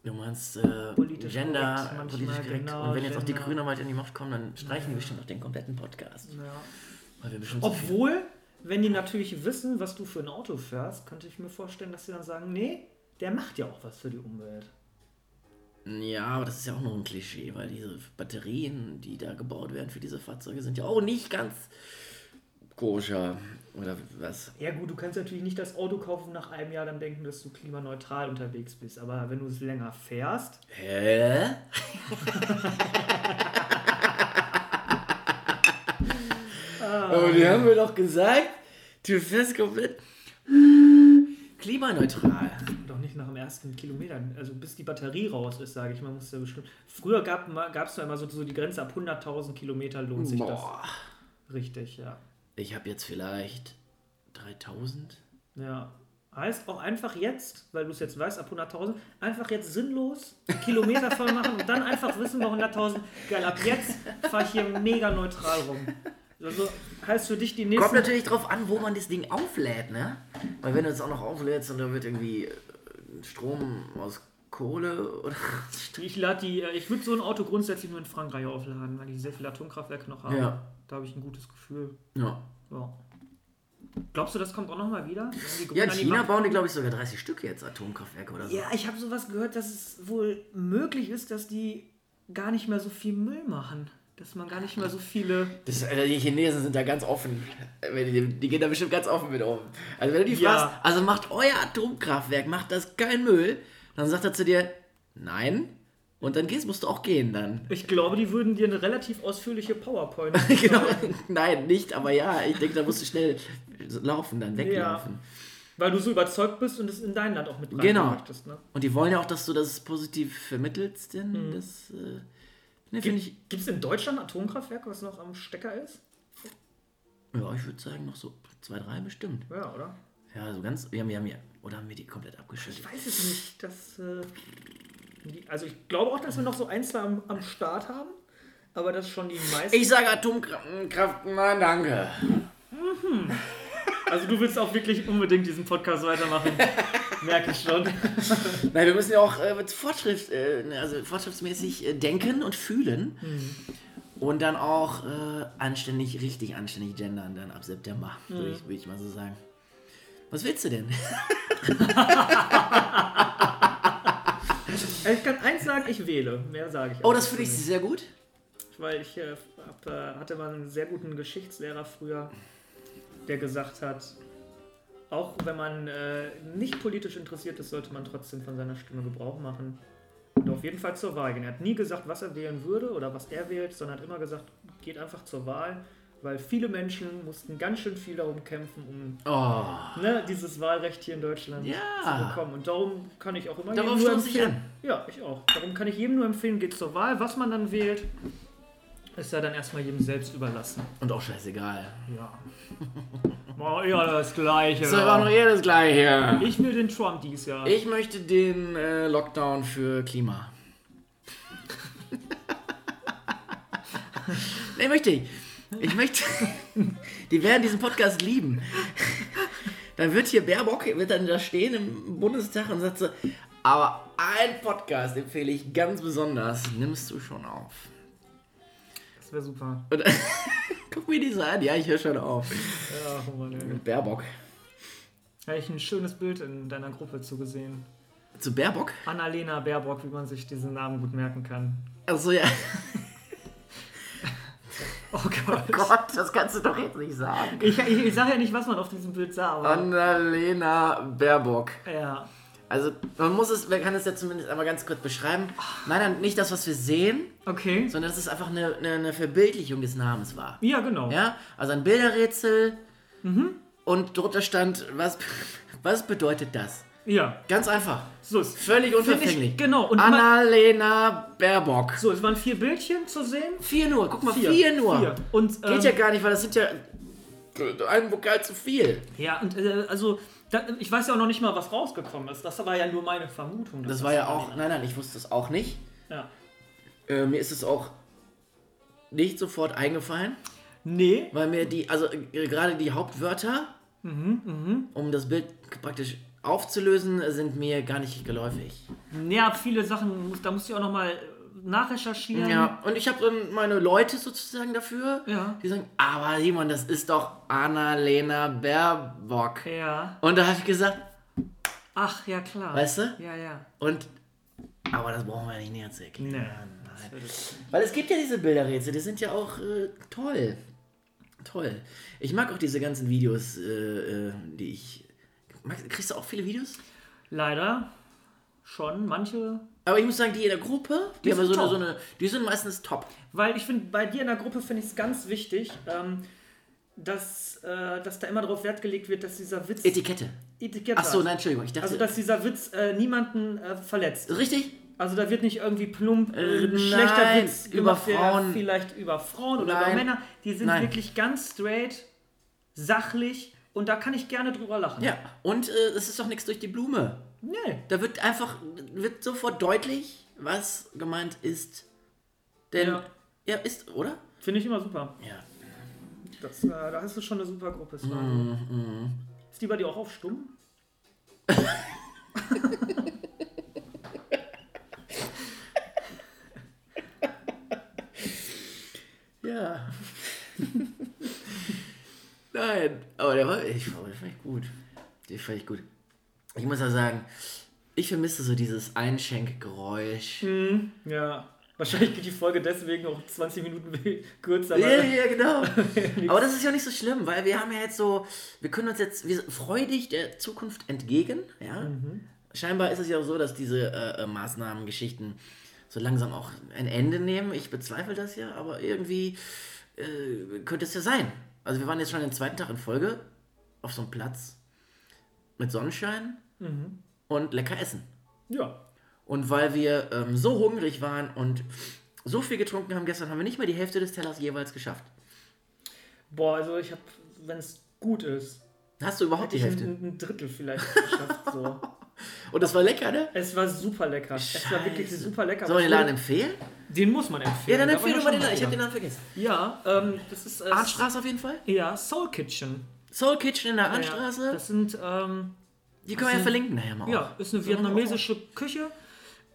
Du meinst äh, Politisch Gender, korrekt, manchmal, politisch korrekt. genau, Und wenn jetzt auch die. Grünen mal in die Macht kommen, dann streichen die bestimmt auch den kompletten Podcast. Ja. Wir bestimmt so Obwohl, wenn die natürlich wissen, was du für ein Auto fährst, könnte ich mir vorstellen, dass sie dann sagen: Nee, der macht ja auch was für die Umwelt. Ja, aber das ist ja auch nur ein Klischee, weil diese Batterien, die da gebaut werden für diese Fahrzeuge, sind ja auch nicht ganz koscher. Oder was? Ja, gut, du kannst natürlich nicht das Auto kaufen und nach einem Jahr dann denken, dass du klimaneutral unterwegs bist. Aber wenn du es länger fährst, Hä? Aber die haben mir doch gesagt, du fährst komplett klimaneutral. Nach dem ersten Kilometer. Also bis die Batterie raus ist, sage ich mal, muss ja bestimmt. Früher gab es ja immer so, so die Grenze ab 100.000 Kilometer lohnt sich Boah. das. Richtig, ja. Ich habe jetzt vielleicht 3000. Ja. Heißt auch einfach jetzt, weil du es jetzt weißt, ab 100.000, einfach jetzt sinnlos Kilometer voll machen und dann einfach wissen bei 100.000, geil, ab jetzt fahre ich hier mega neutral rum. Also heißt für dich die Kommt nächsten. natürlich drauf an, wo man das Ding auflädt, ne? Weil wenn du es auch noch auflädst und da wird irgendwie Strom aus Kohle oder Ich lade die, äh, ich würde so ein Auto grundsätzlich nur in Frankreich aufladen, weil die sehr viele Atomkraftwerke noch haben. Ja. Da habe ich ein gutes Gefühl. ja. Ja. Glaubst du, das kommt auch nochmal wieder? Die Ja, in die China Macht bauen die, glaube ich, sogar 30 Stück jetzt Atomkraftwerke oder so. Ja, ich habe sowas gehört, dass es wohl möglich ist, dass die gar nicht mehr so viel Müll machen. Dass man gar nicht mehr so viele. Das, äh, die Chinesen sind da ganz offen. Die, die gehen da bestimmt ganz offen mit um. Also wenn du die Ja. fragst, also macht euer Atomkraftwerk, macht das kein Müll, dann sagt er zu dir, nein. Und dann gehst, musst du auch gehen dann. Ich glaube, die würden dir eine relativ ausführliche PowerPoint. genau. Nein, nicht, aber ja, ich denke, da musst du schnell laufen, dann weglaufen. Weil du so überzeugt bist und es in dein Land auch mit Genau. möchtest. Ne? Und die wollen ja auch, dass du das positiv vermittelst, denn das äh, ne, ich. Gibt es in Deutschland ein Atomkraftwerk, was noch am Stecker ist? Ja, ich würde sagen, noch so zwei, drei bestimmt. Ja, oder? Ja, so ganz. Wir haben, wir haben ja. Oder haben wir die komplett Ich abgeschüttet? weiß es nicht. Das, äh, Also ich glaube auch, dass wir noch so ein, zwei am, am Start haben. Aber das schon die meisten. Ich sage Atomkraft, nein, danke. also du willst auch wirklich unbedingt diesen Podcast weitermachen. Merke ich schon. Nein, wir müssen ja auch äh, mit Fortschritt, äh, also fortschrittsmäßig äh, denken und fühlen. Und dann auch äh, anständig, richtig anständig gendern dann ab September, würde ich, würd ich mal so sagen. Was willst du denn? Ich kann eins sagen, ich wähle. Mehr sage ich Oh, das finde ich sehr gut. Weil ich äh, hab, äh, hatte mal einen sehr guten Geschichtslehrer früher, der gesagt hat, auch wenn man äh, nicht politisch interessiert ist, sollte man trotzdem von seiner Stimme Gebrauch machen. Und auf jeden Fall zur Wahl gehen. Er hat nie gesagt, was er wählen würde oder was er wählt, sondern hat immer gesagt, geht einfach zur Wahl, weil viele Menschen mussten ganz schön viel darum kämpfen, um Oh, ne, dieses Wahlrecht hier in Deutschland Ja. zu bekommen. Und darum kann ich auch immer Darauf jedem nur ich empfehlen. an. Ja, ich auch. Darum kann ich jedem nur empfehlen, geht zur Wahl. Was man dann wählt, ist ja dann erstmal jedem selbst überlassen. und auch scheißegal. Ja. War eher das Gleiche. Das war noch eher das Gleiche. ich will den Trump dies Jahr. Ich möchte den äh, Lockdown für Klima. nee, möchte ich. Ich möchte. Die werden diesen Podcast lieben. Dann wird hier Baerbock, wird dann da stehen im Bundestag und sagt so, aber ein Podcast empfehle ich ganz besonders, nimmst du schon auf. das wäre super. Und, guck mir die so an, ja, ich höre schon auf. Ja, oh Mann, ey. Mit Baerbock. Habe ich ein schönes Bild in deiner Gruppe zugesehen. Zu Baerbock? Annalena Baerbock, wie man sich diesen Namen gut merken kann. Also ja, Oh Gott. Gott, das kannst du doch jetzt nicht sagen. Ich, ich, ich sage ja nicht, was man auf diesem Bild sah, aber. Annalena Baerbock. ja. Also man muss es, man kann es ja zumindest einmal ganz kurz beschreiben. Nein, nicht das, was wir sehen, Okay. sondern dass es einfach eine, eine, eine Verbildlichung des Namens war. Ja, genau. Ja, also ein Bilderrätsel und drunter stand, was, was bedeutet das? Ja. Ganz einfach. So ist Völlig unverfänglich. Ich, genau. Und Annalena Baerbock. so, es waren vier Bildchen zu sehen. Vier nur, guck mal, vier, nur. Vier. Und, ähm, Geht ja gar nicht, weil das sind ja ein Vokal zu viel. Ja, und äh, also, ich weiß ja auch noch nicht mal, was rausgekommen ist. Das war ja nur meine Vermutung. dass Das war ja auch, nein, nein, ich wusste es auch nicht. Ja. Äh, mir ist es auch nicht sofort eingefallen, Nee. weil mir die, also äh, gerade die Hauptwörter, Mhm, um das Bild praktisch aufzulösen, sind mir gar nicht geläufig. Ja, viele Sachen, da musst du auch nochmal nachrecherchieren. Ja, und ich habe ähm, meine Leute sozusagen dafür, Ja. die sagen, aber Simon, das ist doch Annalena Baerbock. Ja. Und da habe ich gesagt, Ach, ja, klar. weißt du? Ja, ja. Und, aber das brauchen wir nicht näher zu erklären. Nee. Nein. Weil es gibt ja diese Bilderrätsel, die sind ja auch äh, toll. Toll. Ich mag auch diese ganzen Videos, äh, äh, die ich. Kriegst du auch viele Videos? Leider schon. Manche. Aber ich muss sagen, die in der Gruppe, die, Die haben so sind eine, so eine, die sind meistens top. Weil ich finde, bei dir in der Gruppe finde ich es ganz wichtig, ähm, dass, äh, dass da immer darauf Wert gelegt wird, dass dieser Witz. Etikette. Etikett Ach so, nein, Entschuldigung, ich dachte. Also, dass dieser Witz äh, niemanden äh, verletzt. richtig? Also da wird nicht irgendwie plump äh, Äh, ein schlechter nein, Witz über Frauen. vielleicht über Frauen oder über. Männer. Die sind Nein. wirklich ganz straight, sachlich und da kann ich gerne drüber lachen. Ja. Und äh, es ist doch nichts durch die Blume. Nee. Da wird einfach, wird sofort deutlich, was gemeint ist. Denn, ja, Ja. ist, oder? Finde ich immer super. Ja. Das, äh, da hast du schon eine super Gruppe. Sven. Mhm, Ist die bei dir auch auf Stumm? Ja. Nein, aber der war, ich, der fand ich gut. Den fand ich gut. Ich muss ja sagen, ich vermisse so dieses Einschenkgeräusch. Ja. Wahrscheinlich geht die Folge deswegen auch 20 Minuten kürzer. Ja, ja, genau. Aber das ist ja nicht so schlimm, weil wir haben ja jetzt so, wir können uns jetzt wir sind freudig der Zukunft entgegen. Ja? Scheinbar ist es ja auch so, dass diese äh, äh, Maßnahmen, Geschichten so langsam auch ein Ende nehmen. Ich bezweifle das ja, aber irgendwie äh, könnte es ja sein. Also wir waren jetzt schon den zweiten Tag in Folge auf so einem Platz mit Sonnenschein und lecker essen. Ja. Und weil wir ähm, so hungrig waren und so viel getrunken haben gestern, haben wir nicht mal die Hälfte des Tellers jeweils geschafft. Boah, also ich habe, wenn es gut ist, Hast du überhaupt die ich ein, Hälfte? ein Drittel vielleicht geschafft. So. Und das war lecker, ne? Es war super lecker. Es war wirklich Scheiße. super lecker. Soll man den Laden empfehlen? Den muss man empfehlen. Ja, dann Da empfehle mal den Laden. Ich habe den Namen vergessen. Ja, ähm, das ist. Äh, Arnstraße auf jeden Fall. Ja, Soul Kitchen. Soul Kitchen in der Ja, Arnstraße. das sind. Ähm, Die können wir ja verlinken nachher mal. Ja, ist eine vietnamesische Küche.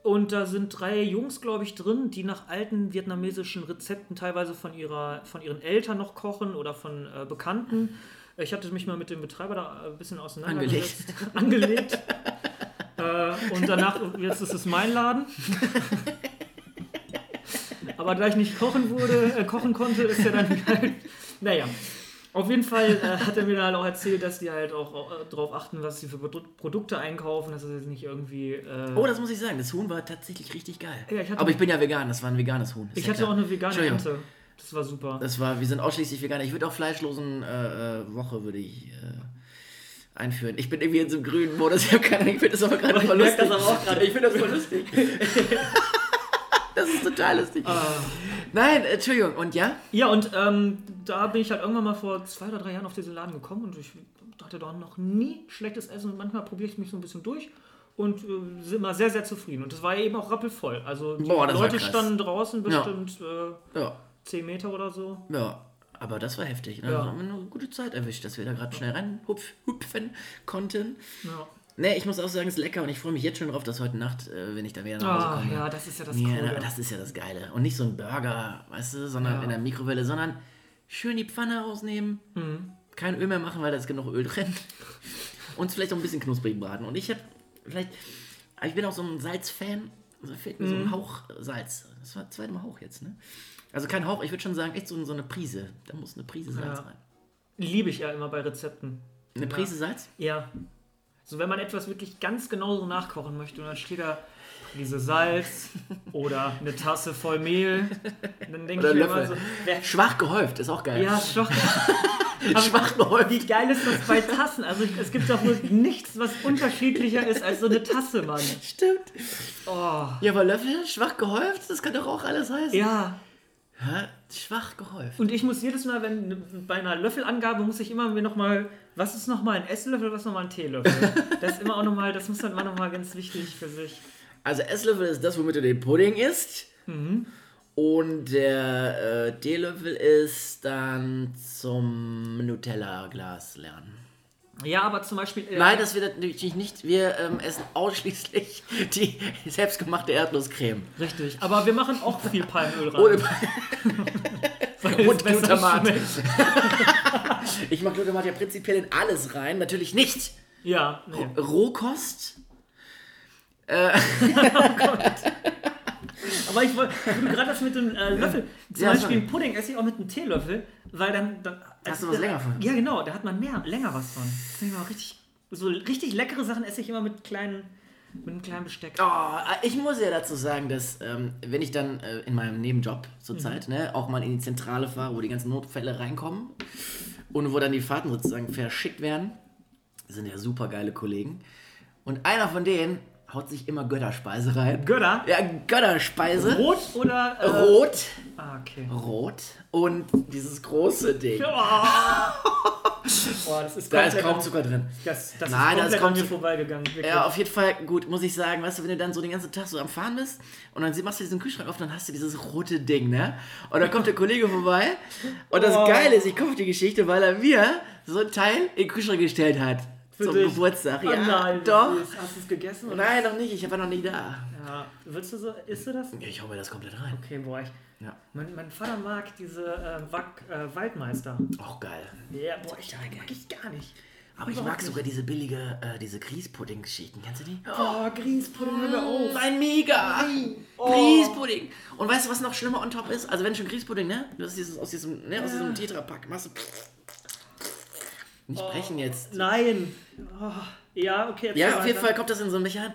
Und da sind drei Jungs, glaube ich, drin, die nach alten vietnamesischen Rezepten teilweise von, ihrer, von ihren Eltern noch kochen oder von äh, Bekannten. Ich hatte mich mal mit dem Betreiber da ein bisschen auseinandergesetzt. Angelegt. äh, und danach, jetzt ist es mein Laden. Aber da ich nicht kochen wurde, äh, kochen konnte, ist er dann halt. Naja. Auf jeden Fall äh, hat er mir dann halt auch erzählt, dass die halt auch äh, darauf achten, was sie für Produ Produkte einkaufen, dass es jetzt nicht irgendwie. Äh, Oh, das muss ich sagen. Das Huhn war tatsächlich richtig geil. Ja, ich Aber ich bin ja vegan. Das war ein veganes Huhn. Ist ich ja hatte klar. auch eine vegane. Ente. Das war super. Das war, wir sind ausschließlich Veganer. Ich würde auch fleischlosen äh, äh, Woche würde ich äh, einführen. Ich bin irgendwie in so einem grünen Modus. Ich habe keine Ahnung. Ich finde das aber gerade ich voll lustig. das aber auch gerade. Ich finde das voll lustig. das ist total lustig. Ah. Nein, Entschuldigung. Und ja? Ja, und ähm, da bin ich halt irgendwann mal vor zwei oder drei Jahren auf diesen Laden gekommen und ich hatte da noch nie schlechtes Essen und manchmal probiere ich mich so ein bisschen durch und äh, sind immer sehr, sehr zufrieden. Und das war eben auch rappelvoll. Also die Boah, Leute standen draußen Ja. bestimmt äh, Ja. 10 Meter oder so. Ja. Aber das war heftig. Ne? Ja. Da haben wir eine gute Zeit erwischt, dass wir da gerade schnell reinhupfen konnten. Ja, Ne, ich muss auch sagen, es ist lecker und ich freue mich jetzt schon drauf, dass heute Nacht, äh, wenn ich da wieder nach Hause ah, komme. ja das ist ja das Ja, Coole. das ist ja das Geile. Und nicht so ein Burger, weißt du, sondern Ja. in der Mikrowelle, sondern schön die Pfanne rausnehmen, Mhm. kein Öl mehr machen, weil da ist genug Öl drin. Und vielleicht auch ein bisschen knusprig braten. Und ich habe vielleicht, ich bin auch so ein Salz-Fan, also fehlt mir so Mhm. ein Hauch Salz. Das war zweimal Hauch jetzt, ne? Also kein Hauch, ich würde schon sagen, echt so, so eine Prise. Da muss eine Prise Salz Ja. rein. Liebe ich ja immer bei Rezepten. Eine. Prise Salz? Ja. So, wenn man etwas wirklich ganz genau so nachkochen möchte und dann steht da Prise Salz oder eine Tasse voll Mehl, dann denke ich mir immer so, wer, Schwach gehäuft, ist auch geil. ja, schwach. Schwach gehäuft. Wie geil ist das bei Tassen? Also es gibt doch wohl nichts, was unterschiedlicher ist als so eine Tasse, Mann. Stimmt. Oh. Ja, aber Löffel, schwach gehäuft, das kann doch auch alles heißen. Ja, Hä? Schwach gehäuft. und ich muss jedes Mal, wenn bei einer Löffelangabe muss ich immer mir nochmal, was ist nochmal ein Esslöffel, was nochmal ein Teelöffel? Das ist immer auch nochmal, das muss dann immer nochmal ganz wichtig für sich. Also Esslöffel ist das, womit du den Pudding isst. Mhm. Und der äh, Teelöffel ist dann zum Nutella-Glas lernen. Ja, aber zum Beispiel. äh, Nein, das wird natürlich nicht. Wir ähm, essen ausschließlich die selbstgemachte Erdnusscreme. Richtig, aber wir machen auch viel Palmöl rein. Ohne und Glutamat. Ich mache Glutamat ja prinzipiell in alles rein. Natürlich nicht Ja, nee. Rohkost. Aber ich wollte, gerade das mit dem äh, Löffel, zum Ja, Beispiel einen Pudding esse ich auch mit einem Teelöffel, weil dann. dann Hast du was länger von? Ja, genau, da hat man mehr, länger was von. Das finde ich mal richtig. So richtig leckere Sachen esse ich immer mit kleinen, mit einem kleinen Besteck. Oh, ich muss ja dazu sagen, dass ähm, wenn ich dann äh, in meinem Nebenjob zurzeit ne, auch mal in die Zentrale fahre, wo die ganzen Notfälle reinkommen und wo dann die Fahrten sozusagen verschickt werden, sind ja super geile Kollegen. Und einer von denen haut sich immer Götterspeise rein. Götter? Ja, Götterspeise. Rot oder. Äh, Rot. Ah, okay. Rot. Und dieses große Ding. Boah, das ist Da ist kaum Zucker drin. Das, das Nein, da ist ist komplett kaum an mir vorbeigegangen. Wirklich. Ja, auf jeden Fall gut, muss ich sagen, weißt du, wenn du dann so den ganzen Tag so am Fahren bist und dann machst du diesen Kühlschrank auf, dann hast du dieses rote Ding, ne? Und dann kommt der Kollege vorbei und das Oh. Geile ist, ich komme auf die Geschichte, weil er mir so ein Teil in den Kühlschrank gestellt hat. Für zum dich. Geburtstag. Oh Ja, nein, doch. Hast du es gegessen? Oder? Nein, noch nicht, ich war noch nie da. Ja, willst du so, isst du das? Ich hau mir das komplett rein. Okay, boah, ich, Ja. mein, mein Vater mag diese äh, Wack, äh, Waldmeister. Auch geil. Ja, boah, ich mag ich gar nicht. Aber ich mag sogar diese billige, äh, diese Grießpudding-Geschichten. Kennst du die? Oh, Grießpudding, hör mir auf. Ein Mega! Oh. Grießpudding! Und weißt du, was noch schlimmer on top ist? Also wenn schon Grießpudding, ne? Du hast dieses, aus diesem, ne, aus diesem Tetrapack, machst du... Nicht brechen jetzt. Nein. Oh, ja, okay. erzähl Ja, auf jeden. Fall kommt das in so einen Becher.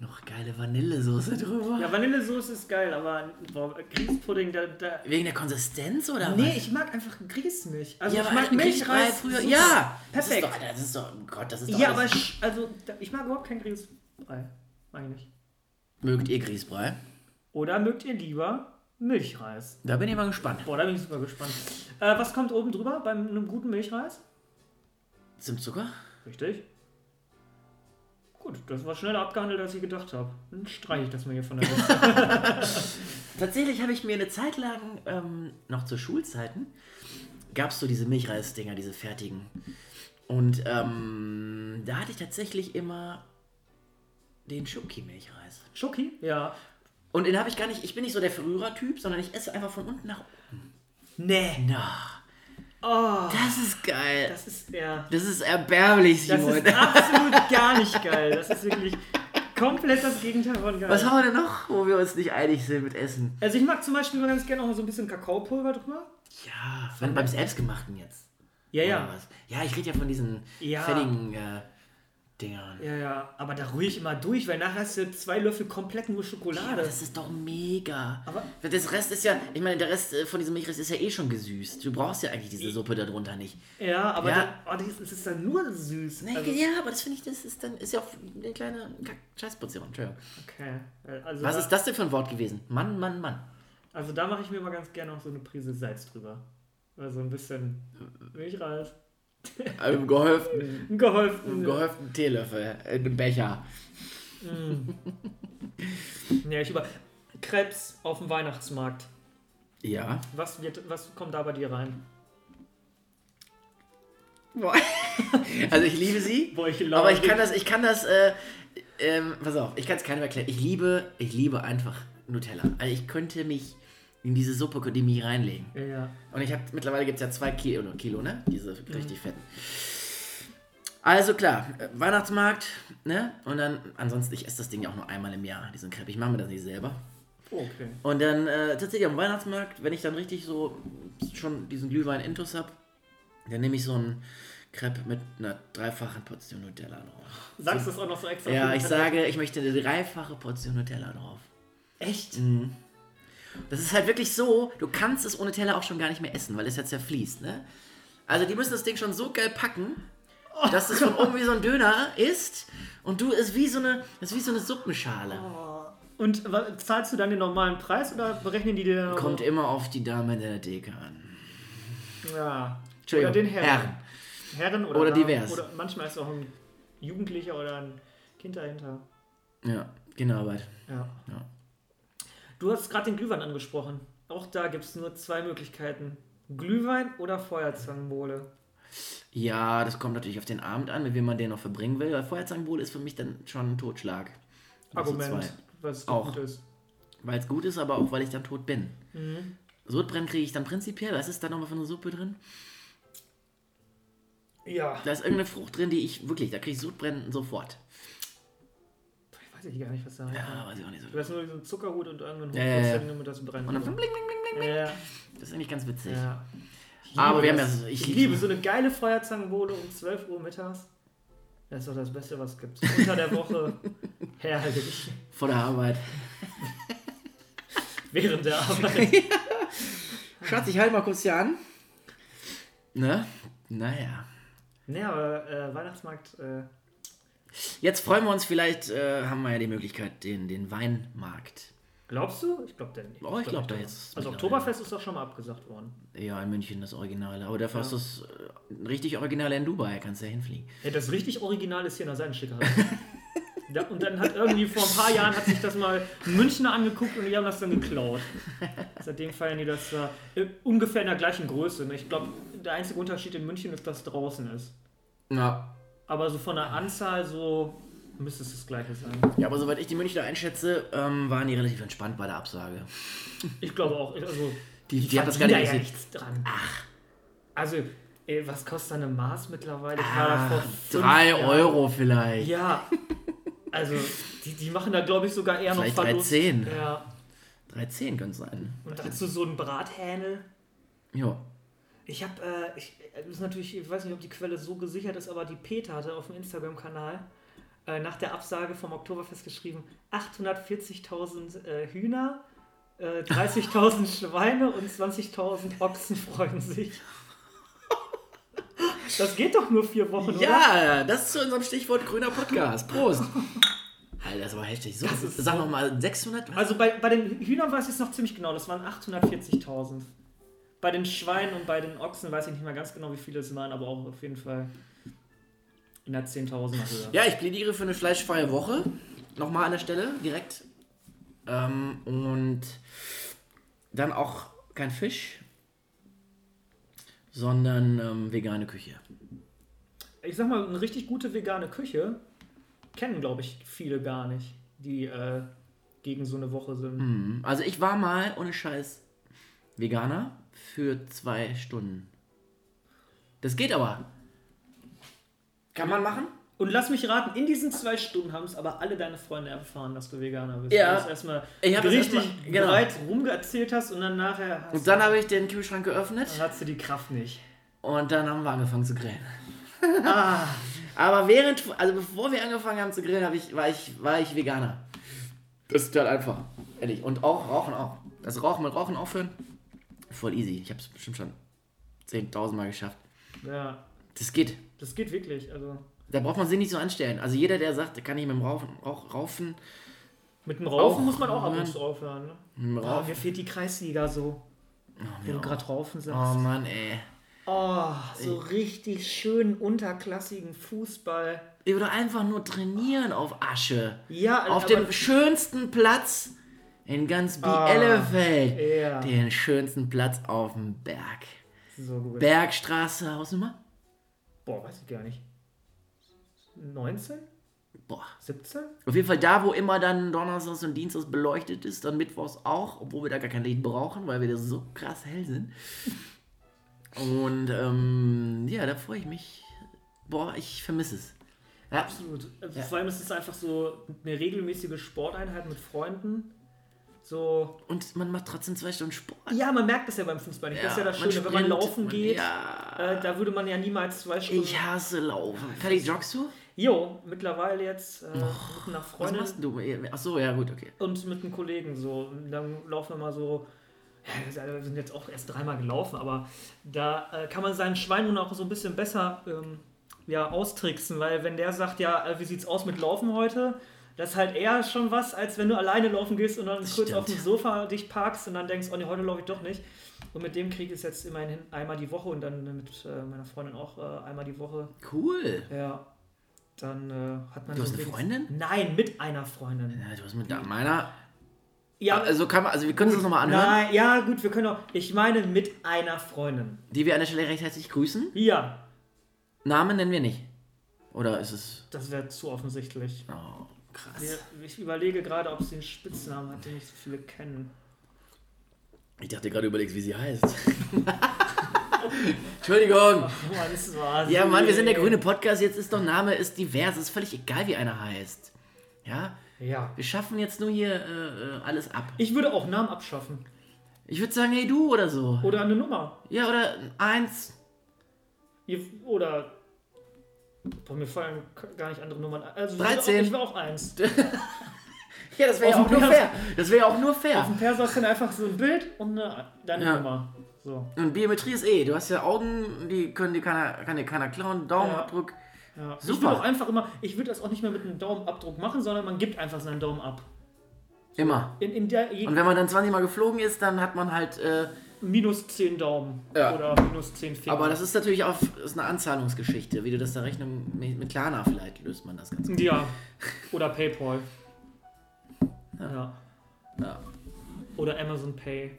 Noch geile Vanillesoße drüber. Ja, Vanillesoße ist geil, aber boah, Grießpudding, da, da. Wegen der Konsistenz oder Nee, was? ich mag einfach Grießmilch. Also ja, ich aber mag Milchreis früher. Ja! Perfekt. Das ist doch, das ist doch, oh Gott, das ist doch Ja, aber alles- ich, also ich mag überhaupt kein Grießbrei. Eigentlich. Mögt ihr Grießbrei? Oder mögt ihr lieber Milchreis? Da bin ich mal gespannt. Boah, da bin ich super gespannt. Äh, was kommt oben drüber bei einem guten Milchreis? Zimtzucker? Richtig. Gut, das war schneller abgehandelt, als ich gedacht habe. Dann streiche ich das mal hier von der Liste. Tatsächlich habe ich mir eine Zeit lang, ähm, noch zu Schulzeiten, gab es so diese Milchreisdinger, diese fertigen. Und ähm, da hatte ich tatsächlich immer den Schoki-Milchreis. Schoki? Ja. Und den habe ich gar nicht, ich bin nicht so der Verrührer-Typ, sondern ich esse einfach von unten nach oben. Nee. Na, Oh, das ist geil. das ist ja. Das ist erbärmlich, Das Simon. ist absolut gar nicht geil. Das ist wirklich komplett das Gegenteil von geil. Was haben wir denn noch, wo wir uns nicht einig sind mit Essen? Also ich mag zum Beispiel immer ganz gerne auch so ein bisschen Kakaopulver drüber. Ja, wenn, beim Selbstgemachten jetzt. Ja, Oder ja. was? Ja, ich rede ja von diesen Ja. fertigen äh, Dingern. Ja, ja. Aber da rühre ich immer durch, weil nachher hast du zwei Löffel komplett nur Ja, Schokolade. aber das ist doch mega. Aber- das Rest ist ja, ich meine, der Rest äh, von diesem Milchreis ist ja eh schon gesüßt. Du brauchst ja eigentlich diese Suppe darunter nicht. ja, aber Ja. Dann, oh, das ist dann nur süß. Nee, Also, ja, aber das finde ich, das ist dann, ist ja auch eine kleine Scheißportion. Entschuldigung. okay. Also Was da, ist das denn für ein Wort gewesen? Mann, Mann, Mann. Also da mache ich mir immer ganz gerne auch so eine Prise Salz drüber. Also ein bisschen Milchreis. Im gehäuften, Einen gehäuften. im gehäuften Teelöffel, in einem Becher. Ja, ich über. Krebs auf dem Weihnachtsmarkt. Ja. Was, wird, was kommt da bei dir rein? Boah. Also ich liebe sie. Boah, ich Aber ich kann das, ich kann das, äh, ähm, pass auf, ich kann es keinem erklären. Ich liebe, ich liebe einfach Nutella. Also ich könnte mich in diese Suppe ich mich reinlegen. Ja, ja. Und ich habe, mittlerweile gibt es ja zwei Kilo, Kilo, ne? Diese richtig fetten. Also klar, äh, Weihnachtsmarkt, ne? Und dann, ansonsten, ich esse das Ding ja auch nur einmal im Jahr, diesen Crepe. Ich mache mir das nicht selber. Okay. Und dann äh, tatsächlich am Weihnachtsmarkt, wenn ich dann richtig so schon diesen Glühwein intus habe, dann nehme ich so einen Crepe mit einer dreifachen Portion Nutella drauf. Sagst du das auch noch so extra? Ja, ich die sage, ich möchte eine dreifache Portion Nutella drauf. Echt? Das ist halt wirklich so, du kannst es ohne Teller auch schon gar nicht mehr essen, weil es ja zerfließt, ne? Also die müssen das Ding schon so geil packen, dass es von oben wie so ein Döner ist und du ist wie so eine, ist wie so eine Suppenschale. Und wa- zahlst du dann den normalen Preis oder berechnen die dir Kommt immer auf die Dame in der Theke an. Ja. Entschuldigung, Oder den Herren. Herren. Herren oder, Oder Damen. divers. Oder manchmal ist auch ein Jugendlicher oder ein Kind dahinter. Ja, genau, Arbeit. Ja. Ja. Du hast gerade den Glühwein angesprochen. Auch da gibt es nur zwei Möglichkeiten. Glühwein oder Feuerzangenbowle. Ja, das kommt natürlich auf den Abend an, mit wem man den noch verbringen will. Weil Feuerzangenbowle ist für mich dann schon ein Totschlag. Also Argument, was Auch. gut ist. Weil es gut ist, aber auch weil ich dann tot bin. Mhm. Sodbrennen kriege ich dann prinzipiell. Was ist da nochmal für eine Suppe drin? Ja. Da ist irgendeine Frucht drin, die ich wirklich, da kriege ich Sodbrennen sofort. Ich weiß ich gar nicht, was da Ja, weiß ich auch nicht so. Du hast nur diesen Zuckerhut und irgendeinen Hut, Ja, ja, ja. damit das brennt. Und dann bling, bling, bling, bling. ja, Das ist eigentlich ganz witzig. ja. Aber wir haben ja so- ich liebe so eine geile Feuerzangenbowle um 12 Uhr mittags. Das ist doch das Beste, was es gibt. Unter der Woche herrlich. Vor der Arbeit. Während der Arbeit. Schatz, ich halte mal kurz hier an. Ne? Naja. Ne, aber äh, Weihnachtsmarkt, äh, Jetzt freuen wir uns, vielleicht äh, haben wir ja die Möglichkeit, den, den Weinmarkt. glaubst du? Ich glaube denn nicht. Oh, ich glaub da jetzt Also. Oktoberfest ist doch schon mal abgesagt worden. Ja, in München das Originale. Aber dafür hast du das äh, richtig Originale in Dubai, kannst du ja hinfliegen. Ja, das richtig Original ist hier in der Seitenschickerei. Ja, und dann hat irgendwie vor ein paar Jahren hat sich das mal Münchner angeguckt und die haben das dann geklaut. Seitdem feiern die das da äh, ungefähr in der gleichen Größe. Ne? Ich glaube, der einzige Unterschied in München ist, dass es draußen ist. Ja. Aber so von der Anzahl so müsste es das gleiche sein. Ja, aber soweit ich die Münchner einschätze, ähm, waren die relativ entspannt bei der Absage. Ich glaube auch. Also, Die, die hat das gar nicht da ja nichts dran. Ach. Also, ey, was kostet eine Maß mittlerweile? Ich war fünf Drei Jahren. Euro vielleicht. Ja. Also, die, die machen da, glaube ich, sogar eher Vielleicht noch Verlust. 13. Ja. 13 könnte es sein. Und dazu so ein Brathähnel. Jo. Ich habe, äh, ich, ist natürlich, ich weiß nicht, ob die Quelle so gesichert ist, aber die Peter hatte auf dem Instagram-Kanal äh, nach der Absage vom Oktoberfest geschrieben: 840.000 äh, Hühner, äh, 30.000 Schweine und 20.000 Ochsen freuen sich. Das geht doch nur vier Wochen, oder? Ja, das zu unserem Stichwort grüner Podcast. Prost. Alter, das war heftig. So, Das ist sag so- noch mal 600? Was? Also bei, bei den Hühnern weiß ich es noch ziemlich genau, das waren 840.000. Bei den Schweinen und bei den Ochsen weiß ich nicht mehr ganz genau, wie viele es waren, aber auch auf jeden Fall in der 10.000er Höhe. Ja, ich plädiere für eine fleischfreie Woche. Nochmal an der Stelle, direkt. Ähm, und dann auch kein Fisch, sondern ähm, vegane Küche. Ich sag mal, eine richtig gute vegane Küche kennen, glaube ich, viele gar nicht, die äh, gegen so eine Woche sind. Mhm. Also ich war mal, ohne Scheiß, Veganer für zwei Stunden. Das geht aber. Kann man machen? Und lass mich raten, in diesen zwei Stunden haben es aber alle deine Freunde erfahren, dass du Veganer bist. Ja. Du es erstmal hab richtig erstmal- genau. breit rumgeerzählt hast und dann nachher hast Und dann habe ich den Kühlschrank geöffnet dann hast du die Kraft nicht. und dann haben wir angefangen zu grillen. Ah, Aber während, also bevor wir angefangen haben zu grillen, habe ich, war, ich, war ich Veganer. Das ist halt einfach. Ehrlich. Und auch Rauchen auch. Das Rauchen mit Rauchen aufhören, voll easy. Ich habe es bestimmt schon 10.000 Mal geschafft. ja, Das geht. das geht wirklich. Also Da braucht man sich nicht so anstellen. Also jeder, der sagt, der kann nicht mit dem Rauchen, Rauch, Raufen, mit dem Rauchen Auch muss man auch ab und zu aufhören. Ne? Oh, mir fehlt die Kreisliga so. Wenn du gerade Raufen Oh sagst. Mann, ey. Oh, so richtig schön unterklassigen Fußball. Ich würde einfach nur trainieren auf Asche. Ja, Auf dem schönsten Platz in ganz Bielefeld. ja. Den schönsten Platz auf dem Berg. So gut. Bergstraße, Hausnummer? Boah, weiß ich gar nicht. 19? Boah. 17? Auf jeden Fall da, wo immer dann Donnerstags und Dienstags beleuchtet ist, dann Mittwochs auch, obwohl wir da gar kein Licht brauchen, weil wir da so krass hell sind. Und ähm, ja, da freue ich mich. Boah, ich vermisse es. Ja, Absolut. Also Vor allem ist es einfach so eine regelmäßige Sporteinheit mit Freunden. So. und man macht trotzdem zwei Stunden Sport. Ja, man merkt das ja beim Fußball nicht. das ist ja das man Schöne, wenn man laufen man- geht. Ja. Äh, da würde man ja niemals zwei Stunden. Ich hasse Laufen. Kali, joggst du? Jo, mittlerweile jetzt äh, mit einer Was Freundin machst du? Achso, ja, gut, okay. und mit einem Kollegen so. Dann laufen wir mal so. Ja, wir sind jetzt auch erst dreimal gelaufen, aber da äh, kann man seinen Schwein nun auch so ein bisschen besser ähm, ja, austricksen, weil wenn der sagt, ja, äh, wie sieht's aus mit Laufen heute, das ist halt eher schon was, als wenn du alleine laufen gehst und dann kurz stimmt. auf dem Sofa dich parkst und dann denkst, oh nee, heute laufe ich doch nicht. Und mit dem kriege ich es jetzt immerhin hin, einmal die Woche und dann mit äh, meiner Freundin auch äh, einmal die Woche. Cool. Ja, dann äh, hat man Du hast eine Freundin? Nein, mit einer Freundin. Ja, du hast mit meiner. Ja, Also kann man, also wir können uns das nochmal anhören. Nein, ja, gut, wir können auch. Ich meine mit einer Freundin. Die wir an der Stelle recht herzlich grüßen. Ja, Namen nennen wir nicht. Oder ist es. das wäre zu offensichtlich. Oh, krass. Wir- Ich überlege gerade, ob sie einen Spitznamen hat, den nicht so viele kennen. Ich dachte gerade überlegst, wie sie heißt. Entschuldigung. Oh, das war Ja, so- Mann, wir sind der grüne Podcast. Jetzt ist doch Name, ist divers. Es ist völlig egal, wie einer heißt. Ja, Ja. wir schaffen jetzt nur hier äh, äh, alles ab. Ich würde auch Namen abschaffen. Ich würde sagen, hey du oder so. Oder eine Nummer. Ja, oder eins. Oder. Boah, mir fallen gar nicht andere Nummern ein. Also 13. Ich war auch eins. Ja, das wäre ja Auf auch dem nur fair. Das wäre ja auch nur Auf fair. dem Perso hast du dann einfach so ein Bild und eine, deine Ja. Nummer. So. Und Biometrie ist eh. Du hast ja Augen, die können dir keiner, kann dir keiner klauen. Daumenabdruck. Ja. Ich Super. würde auch einfach immer, ich würde das auch nicht mehr mit einem Daumenabdruck machen, sondern man gibt einfach seinen Daumen ab. Immer. In, in der Und wenn man dann 20 Mal geflogen ist, dann hat man halt. Äh, minus 10 Daumen Ja. oder minus 10 Finger. aber das ist natürlich auch ist eine Anzahlungsgeschichte. Wie du das da rechnen. Mit mit Klarna vielleicht löst man das ganz gut. Ja. Oder PayPal. Ja. Ja. Oder Amazon Pay.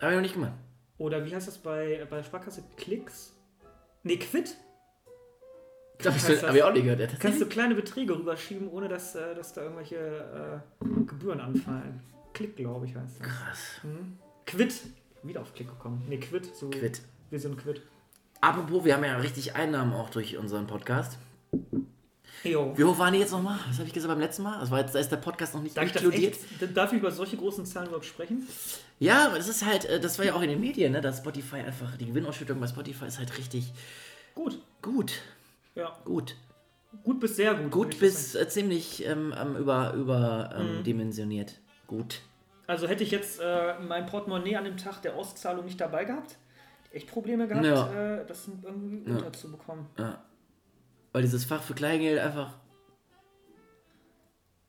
Habe ich noch nicht gemacht. Oder wie heißt das bei, bei Sparkasse? Klicks? Nee, Quid? Das heißt das? habe ich auch nicht gehört. Ja, Kannst du kleine Beträge rüberschieben, ohne dass, äh, dass da irgendwelche äh, Gebühren anfallen. Klick, glaube ich, heißt das. Krass. Hm? Quid. Wieder auf Klick gekommen. Nee, Quid. So, Quid. Wir sind Quid. Apropos, wir haben ja richtig Einnahmen auch durch unseren Podcast. Jo. Wie hoch waren die jetzt nochmal? Was habe ich gesagt beim letzten Mal? Das war jetzt, da ist der Podcast noch nicht Darf inkludiert. echt, darf ich über solche großen Zahlen überhaupt sprechen? Ja, aber das ist halt, äh, das war ja auch in den Medien, ne? Dass Spotify einfach, die Gewinnausschüttung bei Spotify ist halt richtig Gut. gut. Ja. Gut. Gut bis sehr gut. Gut bis äh, ziemlich ähm, über, über ähm, Mhm. dimensioniert. Gut. Also hätte ich jetzt äh, mein Portemonnaie an dem Tag der Auszahlung nicht dabei gehabt, hätte ich echt Probleme gehabt, Ja. äh, das irgendwie Ja. unterzubekommen. Ja. Weil dieses Fach für Kleingeld einfach.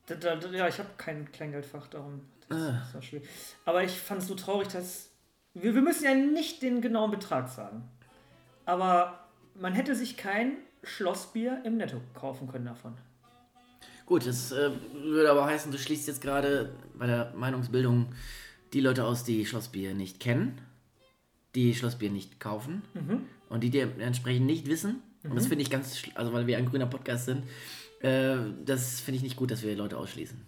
Da, da, da, ja, ich habe kein Kleingeldfach, darum das, Ah. war schwierig. Aber ich fand es so traurig, dass wir, wir müssen ja nicht den genauen Betrag sagen. Aber man hätte sich kein Schlossbier im Netto kaufen können davon. Gut, das äh, würde aber heißen, du schließt jetzt gerade bei der Meinungsbildung die Leute aus, die Schlossbier nicht kennen, die Schlossbier nicht kaufen und die dir entsprechend nicht wissen. Und das finde ich ganz, also weil wir ein grüner Podcast sind, äh, das finde ich nicht gut, dass wir Leute ausschließen.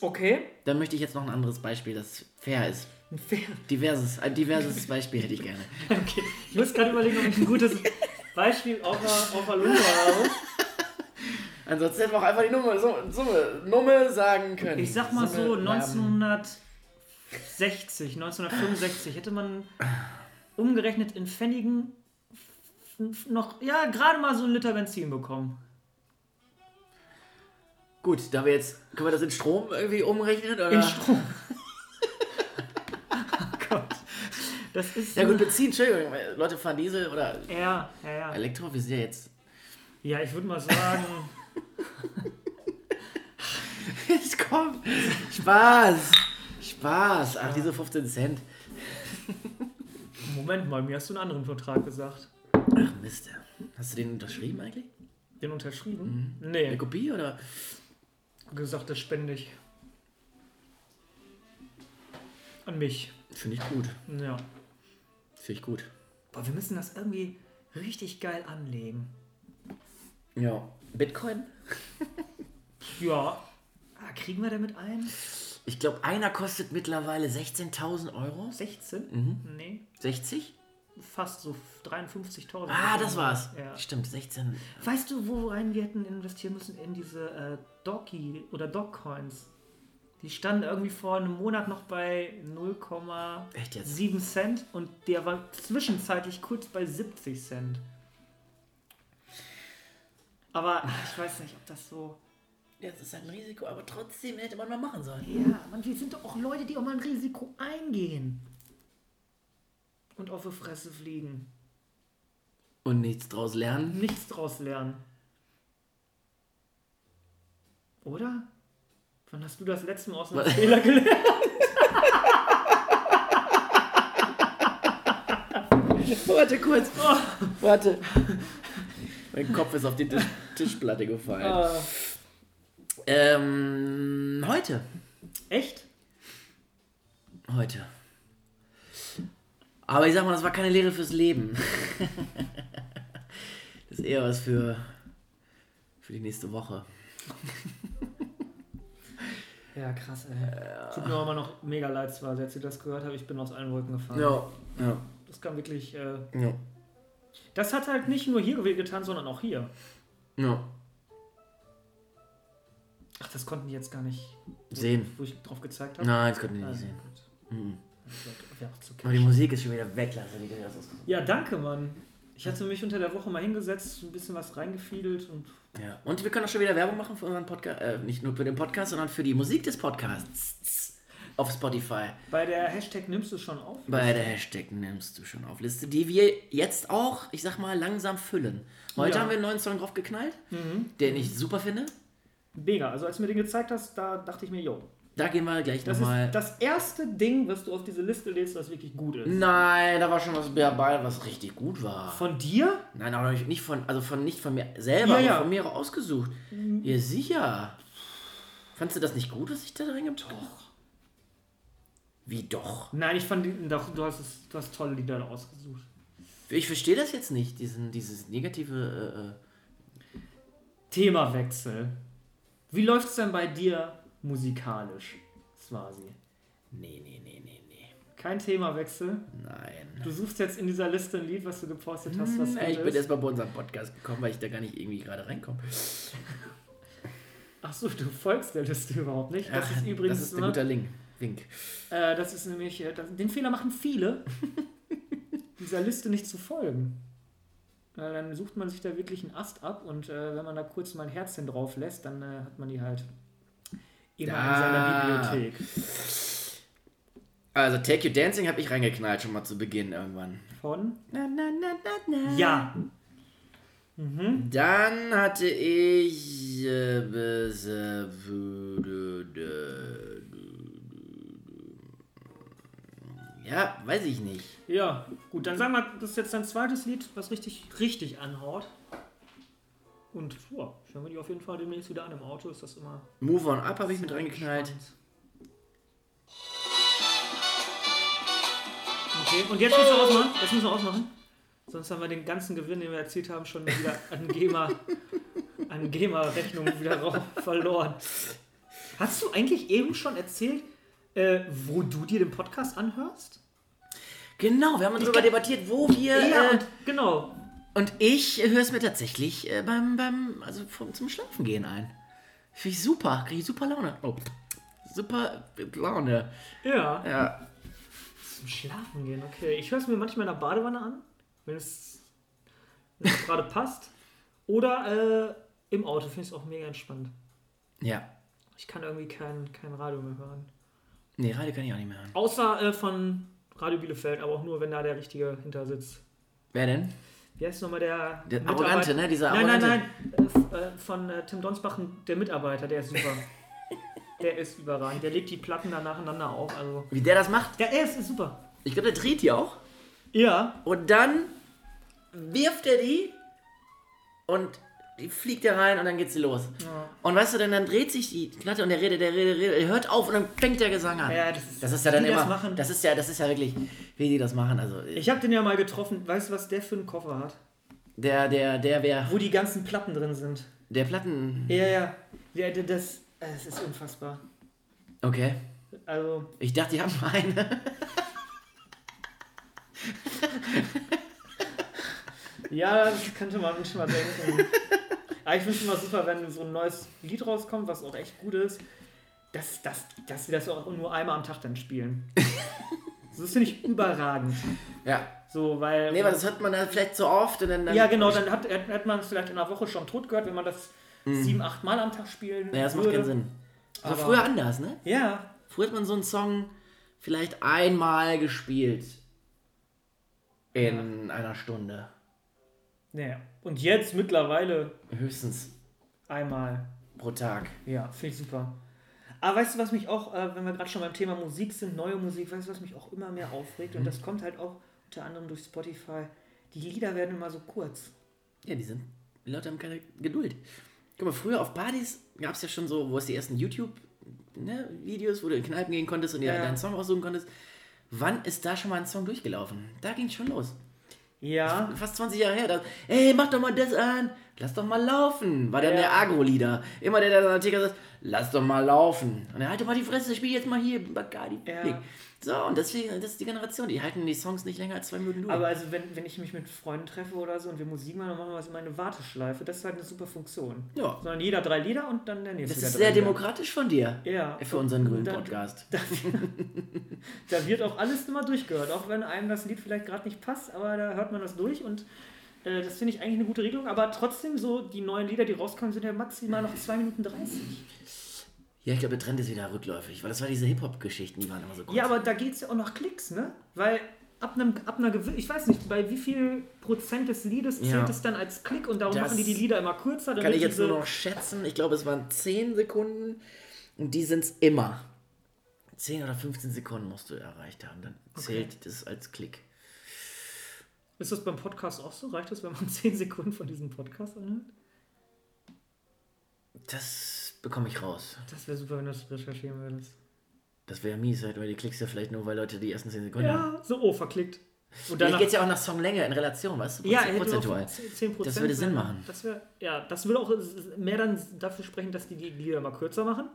Okay. Dann möchte ich jetzt noch ein anderes Beispiel, das fair ist. Fair. Diverses, ein diverses Beispiel hätte ich gerne. Okay. Ich muss gerade überlegen, ob ich ein gutes Beispiel auf der, auf der Lunge habe. Ansonsten hätten wir auch einfach die Nummer, Summe, Nummer sagen können. Ich sag mal so, Summe, Namen. 1960, 1965 hätte man umgerechnet in Pfennigen noch, ja, gerade mal so einen Liter Benzin bekommen. Gut, da wir jetzt, können wir das in Strom irgendwie umrechnen? Oder? In Strom. oh Gott. Das ist. Ja gut, Benzin, Entschuldigung, Leute fahren Diesel oder Ja, ja, ja. Elektro, wir sind ja jetzt... Ja, ich würde mal sagen, Jetzt komm, Spaß, Spaß. Ach, diese 15 Cent. Moment mal, mir hast du einen anderen Vertrag gesagt. Ach Mist. Hast du den unterschrieben eigentlich? Den unterschrieben? Eine Nee, Kopie oder? gesagt, das spende ich. An mich. Finde ich gut. Ja. Finde ich gut. Boah, wir müssen das irgendwie richtig geil anlegen. Ja. Bitcoin? Ja. Ah, kriegen wir damit ein? Ich glaube, einer kostet mittlerweile 16.000 Euro. 16? Mhm. Nee, 60? fast so 53.000. Ah, das war's. Ja. Stimmt, 16. Weißt du, worein wir hätten investieren müssen? In diese äh, Doggy oder Dogcoins. Die standen irgendwie vor einem Monat noch bei 0,7 Echt jetzt? Cent und der war zwischenzeitlich kurz bei 70 Cent. Aber ich weiß nicht, ob das so. Ja, das ist ein Risiko, aber trotzdem hätte man mal machen sollen. Ja, man, wir sind doch auch Leute, die auch mal ein Risiko eingehen. Und auf die Fresse fliegen. Und nichts draus lernen. Nichts draus lernen. Oder? Wann hast du das letzte Mal aus einem? Fehler gelernt? Warte kurz. Warte. Mein Kopf ist auf die Tisch Tischplatte gefallen. Ah, Ähm, heute. echt? Heute. Aber ich sag mal, das war keine Lehre fürs Leben. Das ist eher was für, für die nächste Woche. Ja, krass, ey. Tut mir auch immer noch mega leid, zwar, als ich das gehört habe, ich bin aus allen Wolken gefahren. Ja, ja, Das kann wirklich. Äh, ja. Das hat halt nicht nur hier getan, sondern auch hier. ja. Ach, das konnten die jetzt gar nicht Sehen. Wo ich drauf gezeigt habe. Nein, das konnten Ah, nicht sehen. gut. Mhm. Aber die. Musik ist schon wieder weg, Lasse. Die Ja, danke, Mann. Ich hatte mich unter der Woche mal hingesetzt, ein bisschen was reingefiedelt und ja. Und wir können auch schon wieder Werbung machen für unseren Podcast. Äh, nicht nur für den Podcast, sondern für die Musik des Podcasts. Auf Spotify. bei der Hashtag nimmst du schon auf. Bei der Hashtag nimmst du schon auf Liste, die wir jetzt auch, ich sag mal, langsam füllen. Heute Ja. haben wir einen neuen Song draufgeknallt, Mhm. den ich super finde. Mega. Also als du mir den gezeigt hast, da dachte ich mir, yo, Da gehen wir gleich das nochmal. ist das erste Ding, was du auf diese Liste lädst, was wirklich gut ist. Nein, da war schon was dabei, was richtig gut war. Von dir? Nein, aber nicht von, also von nicht von mir selber, Ja, aber ja. von mir ausgesucht. Ja, sicher. Fandst du das nicht gut, was ich da reingepackt habe? Doch. Wie doch? Nein, ich fand, doch, du hast, es, du hast tolle Lieder ausgesucht. Ich verstehe das jetzt nicht, diesen, dieses negative. Äh, äh. Themawechsel. Wie läuft es denn bei dir musikalisch, Swasi? Nee, nee, nee, nee, nee. Kein Themawechsel. Nein. Du suchst jetzt in dieser Liste ein Lied, was du gepostet hast, was Hm, ich bin ist. erst mal bei unserem Podcast gekommen, weil ich da gar nicht irgendwie gerade reinkomme. Achso, du folgst der Liste überhaupt nicht. Das Ach, ist übrigens Das ist ein ne, guter Link. Wink. Äh, das ist nämlich, äh, das, den Fehler machen viele, dieser Liste nicht zu folgen. Weil dann sucht man sich da wirklich einen Ast ab und äh, wenn man da kurz mal ein Herzchen drauf lässt, dann äh, hat man die halt immer in Da. seiner Bibliothek. Also, Take You Dancing habe ich reingeknallt, schon mal zu Beginn irgendwann. Von? Na, na, na, na, na. Ja. Mhm. Dann hatte ich. Äh, bis, äh, dü- dü- dü- Ja, weiß ich nicht. Ja, gut, dann sagen wir, das ist jetzt dein zweites Lied, was richtig, richtig anhaut. Und ja, hören wir die auf jeden Fall demnächst wieder an im Auto, ist das immer. Move on Up habe ich mit reingeknallt. Okay, und jetzt müssen wir ausmachen. Jetzt müssen wir ausmachen. Sonst haben wir den ganzen Gewinn, den wir erzielt haben, schon wieder an GEMA, an GEMA-Rechnung wieder verloren. Hast du eigentlich eben schon erzählt, äh, wo du dir den Podcast anhörst? Genau, wir haben darüber debattiert, wo wir. Ja, äh, und genau. Und ich höre es mir tatsächlich äh, beim, beim, also vom, zum Schlafen gehen ein. Finde ich super, kriege ich super Laune. Oh, super Laune. Ja. Ja. Zum Schlafen gehen, okay. Ich höre es mir manchmal in der Badewanne an, wenn es, wenn es gerade passt. Oder äh, im Auto finde ich es auch mega entspannt. Ja. Ich kann irgendwie kein, kein Radio mehr hören. Nee, Radio kann ich auch nicht mehr hören. Außer äh, von Radio Bielefeld, aber auch nur, wenn da der Richtige hinter sitzt. Wer denn? Wie heißt nochmal der? Der Arrogante, ne? Dieser Nein, nein, Arrogante. nein. Äh, f- äh, von äh, Tim Donsbach, der Mitarbeiter, der ist super. der ist überragend. Der legt die Platten da nacheinander auf. Also. Wie der das macht? Der, er ist, ist super. Ich glaube, der dreht die auch. Ja. Und dann wirft er die und die fliegt da rein und dann geht sie los. Und weißt du, dann, dann dreht sich die Platte und der redet, der redet, redet, er hört auf und dann fängt der Gesang an. Ja, das ist- das ist ja dann die das immer, machen. das ist ja, das ist ja wirklich, wie die das machen. Also Ich habe den ja mal getroffen. Weißt du, was der für einen Koffer hat? der, der, der, wer, Wo die ganzen Platten drin sind. der Platten, Ja, ja. ja der- das, äh, das ist unfassbar. okay. Also, Ich dachte, die haben eine. ja, das könnte man schon mal denken. Aber ich finde es immer super, wenn so ein neues Lied rauskommt, was auch echt gut ist, dass, dass, dass sie das auch nur einmal am Tag dann spielen. Das finde ich überragend. Ja. So, weil. Nee, aber das hört man dann vielleicht so oft und dann. dann ja, genau, dann hat, hat man es vielleicht in einer Woche schon tot gehört, wenn man das sieben, acht Mal am Tag spielen Ja, das macht würde. keinen Sinn. Das war Aber- früher anders, ne? Ja, Früher hat man so einen Song vielleicht einmal gespielt. In einer Stunde. Naja. Und jetzt mittlerweile Höchstens einmal. pro Tag. Ja, finde ich super. Aber weißt du, was mich auch, äh, wenn wir gerade schon beim Thema Musik sind, neue Musik, weißt du, was mich auch immer mehr aufregt? Und das kommt halt auch unter anderem durch Spotify. Die Lieder werden immer so kurz. Ja, die sind. Die Leute haben keine Geduld. Guck mal, früher auf Partys gab es ja schon so, wo es die ersten YouTube-Videos, wo du in Kneipen gehen konntest und dir Ja. deinen Song aussuchen konntest. Wann ist da schon mal ein Song durchgelaufen? Da ging schon los. Ja, Fast 20 Jahre her. Da, ey, mach doch mal das an. Lass doch mal laufen. War dann Ja. der Agro-Leader. Immer der, der dann Artikel sagt, lass doch mal laufen. Und er halt doch mal die Fresse, spiel jetzt mal hier Bacardi. Ja. So, und deswegen, das ist die Generation. Die halten die Songs nicht länger als zwei Minuten durch. aber also wenn, wenn ich mich mit Freunden treffe oder so und wir Musik machen, dann machen wir es immer eine Warteschleife. Das ist halt eine super Funktion. ja. Sondern jeder drei Lieder und dann der nächste. Das ist sehr Lieder. demokratisch von dir. Ja. Für unseren grünen Da- Podcast. Da wird auch alles immer durchgehört, auch wenn einem das Lied vielleicht gerade nicht passt, aber da hört man das durch und äh, das finde ich eigentlich eine gute Regelung. Aber trotzdem, so die neuen Lieder, die rauskommen, sind ja maximal noch 2 Minuten 30. Ja, ich glaube, der Trend ist wieder rückläufig, weil das war diese Hip-Hop-Geschichten, die waren immer so kurz. Ja, aber da geht es ja auch nach Klicks, ne? Weil ab, einem, ab einer gewissen, ich weiß nicht, bei wie viel Prozent des Liedes zählt Ja. es dann als Klick und darum Das machen die die Lieder immer kürzer. kann ich jetzt nur noch schätzen. Ich glaube, es waren 10 Sekunden und die sind es immer. 10 oder 15 Sekunden musst du erreicht haben. Dann zählt das als Klick. Ist das beim Podcast auch so? Reicht das, wenn man 10 Sekunden von diesem Podcast anhört? Das bekomme ich raus. Das wäre super, wenn du das recherchieren würdest. Das wäre mies, halt, weil die klickst ja vielleicht nur, weil Leute die ersten 10 Sekunden haben. Ja, so, oh, verklickt. Und Hier geht es ja auch nach Songlänge in Relation, weißt du? Ja, Prozentual. prozentual. 10, 10 Das würde Sinn machen. Das wär, ja, das würde auch mehr dann dafür sprechen, dass die die Lieder mal kürzer machen,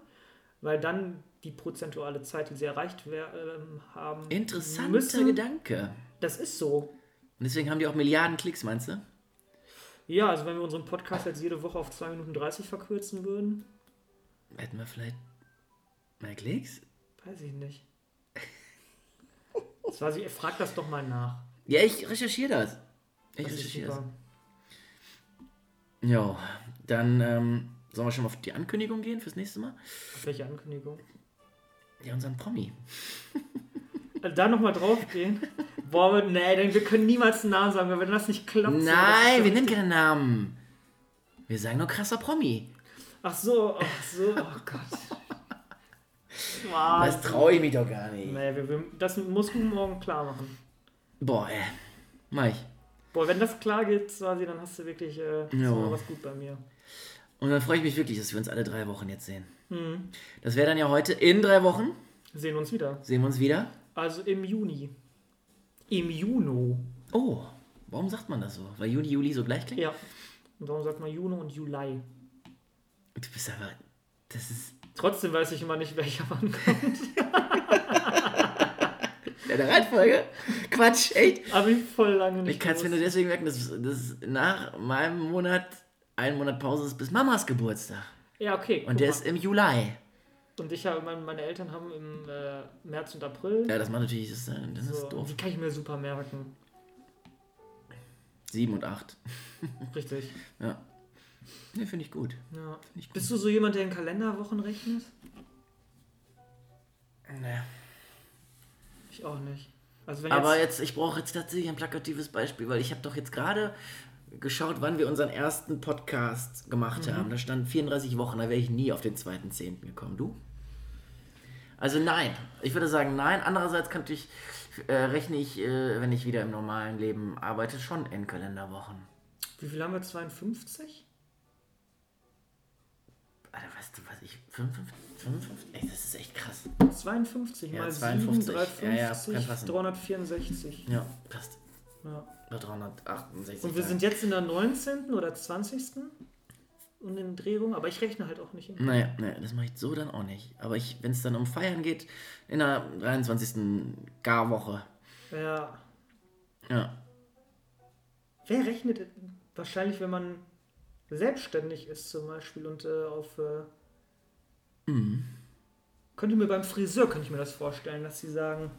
weil dann die prozentuale Zeit, die sie erreicht wär, ähm, haben, Interessanter müssen. Gedanke. Das ist so. Und deswegen haben die auch Milliarden Klicks, meinst du? Ja, also wenn wir unseren Podcast jetzt jede Woche auf 2 Minuten 30 verkürzen würden, Hätten wir vielleicht mehr Klicks? weiß ich nicht. Das war sie, frag das doch mal nach. Ja, ich recherchiere das. Ich Das recherchiere das. Jo, dann ähm, sollen wir schon mal auf die Ankündigung gehen fürs nächste Mal? Auf welche Ankündigung? Ja, unseren Promi. Also da nochmal draufgehen. Boah, nee, denn wir können niemals einen Namen sagen, weil wenn das nicht klappt. Nein, wir nennen keinen Namen. Wir sagen nur krasser Promi. Ach so, ach so, oh Gott. Das traue ich mich doch gar nicht. Nee, wir, wir, das musst du morgen klar machen. Boah, ey. Mach ich. Boah, wenn das klar geht, quasi, dann hast du wirklich äh, so was gut bei mir. Und dann freue ich mich wirklich, dass wir uns alle drei Wochen jetzt sehen. Mhm. Das wäre dann ja heute in drei Wochen. Sehen uns wieder. Sehen wir uns wieder. Also im Juni. Im Juno. Oh, warum sagt man das so? Weil Juni, Juli so gleich klingt? Ja. Und darum sagt man Juno und Juli. Du bist aber. Das ist. Trotzdem weiß ich immer nicht, welcher wann kommt. Ja, der Reihenfolge? Quatsch, echt? Aber ich voll lange nicht. Ich kann es mir nur deswegen merken, dass, dass nach meinem Monat ein Monat Pause ist bis Mamas Geburtstag. Ja, okay. Und der mal. ist im Juli. Und ich habe, meine, Eltern haben im äh, März und April. Ja, das macht natürlich. Das, ist- das ist so, doof. die kann ich mir super merken. Sieben und acht. Richtig. Ja. Ne, finde ich gut. Ja. ich gut. Bist du so jemand, der in Kalenderwochen rechnet? Ne. Ich auch nicht. Also wenn Aber jetzt, jetzt, ich brauche jetzt tatsächlich ein plakatives Beispiel, weil ich habe doch jetzt gerade geschaut, wann wir unseren ersten Podcast gemacht Mhm. haben. Da stand 34 Wochen, da wäre ich nie auf den 2.10. gekommen. Du? Also nein. Ich würde sagen nein. Andererseits könnte ich, äh, rechne ich, äh, wenn ich wieder im normalen Leben arbeite, schon in Kalenderwochen. wie viel haben wir? 52? Alter, weißt du was ich... 55? 55? Ey, das ist echt krass. 52 Ja, mal 52. 7, Ja, ja, 350, kann passen. 364. Ja, passt. Ja. Oder 368. Und wir sind jetzt in der 19. oder 20. und in Drehung, aber ich rechne halt auch nicht. Naja, naja, das mache ich so dann auch nicht. Aber ich, wenn es dann um Feiern geht, in der 23. Garwoche. ja. Ja. Wer rechnet wahrscheinlich, wenn man selbstständig ist zum Beispiel und äh, auf... Äh, Mhm. Könnte mir beim Friseur, könnte ich mir das vorstellen, dass sie sagen,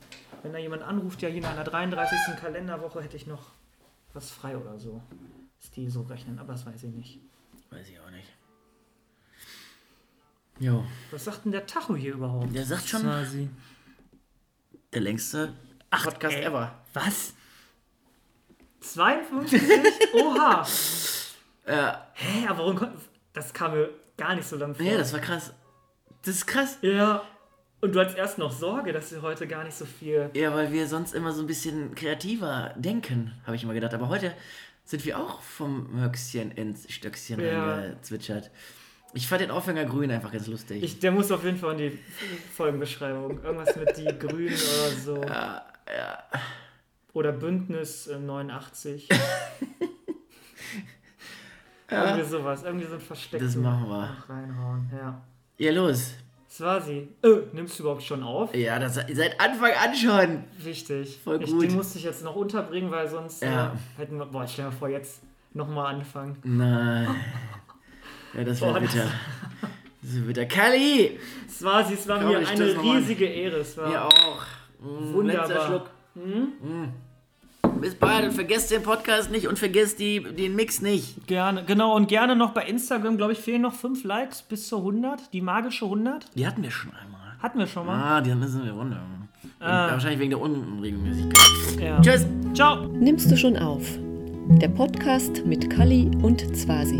wenn da jemand anruft, ja hier in einer 33. Kalenderwoche hätte ich noch was frei oder so. Dass die so rechnen, aber das weiß ich nicht. Weiß ich auch nicht. Jo. Was sagt denn der Tacho hier überhaupt? Der sagt schon, Quasi. der längste Podcast ey. ever. Was? 52? Oha! Ja. Hä, aber warum kon- Das kam mir gar nicht so lang vor. Nee, das war krass. Das ist krass. ja. Und du hattest erst noch Sorge, dass wir heute gar nicht so viel. Ja, weil wir sonst immer so ein bisschen kreativer denken, habe ich immer gedacht. Aber heute sind wir auch vom Höchstchen ins Stöckchen Ja. reingezwitschert. Ich fand den Aufhänger grün einfach ganz lustig. Ich, der muss auf jeden Fall in die Folgenbeschreibung. Irgendwas mit die Grünen oder so. ja, ja. Oder Bündnis äh, 89. Irgendwie sowas. Irgendwie so ein verstecktes. Das machen wir. Reinhauen, ja. Ja, los. Swasi. Äh, nimmst du überhaupt schon auf? Ja, das seit Anfang an schon. Wichtig. Voll Ich, gut. den musste ich jetzt noch unterbringen, weil sonst Ja. äh, hätten wir. Boah, stell dir mal vor, jetzt nochmal anfangen. Nein. Ja, das das- bitter. Das wäre bitter. Kali! Swasi, es war mir ich eine riesige Ehre. Es war Mir auch. Mm, Wunderbar. Letzter Schluck. Mm. Bis bald und vergesst den Podcast nicht und vergesst die, den Mix nicht. Gerne, genau, und gerne noch bei Instagram, glaube ich, fehlen noch 5 Likes bis zur 100, die magische 100. Die hatten wir schon einmal. Hatten wir schon mal. Ah, die müssen wir runter. Ah. Wahrscheinlich wegen der Unregelmäßigkeit. Ja. Tschüss! Ciao. Nimmst du schon auf? Der Podcast mit Kali und Zwasi.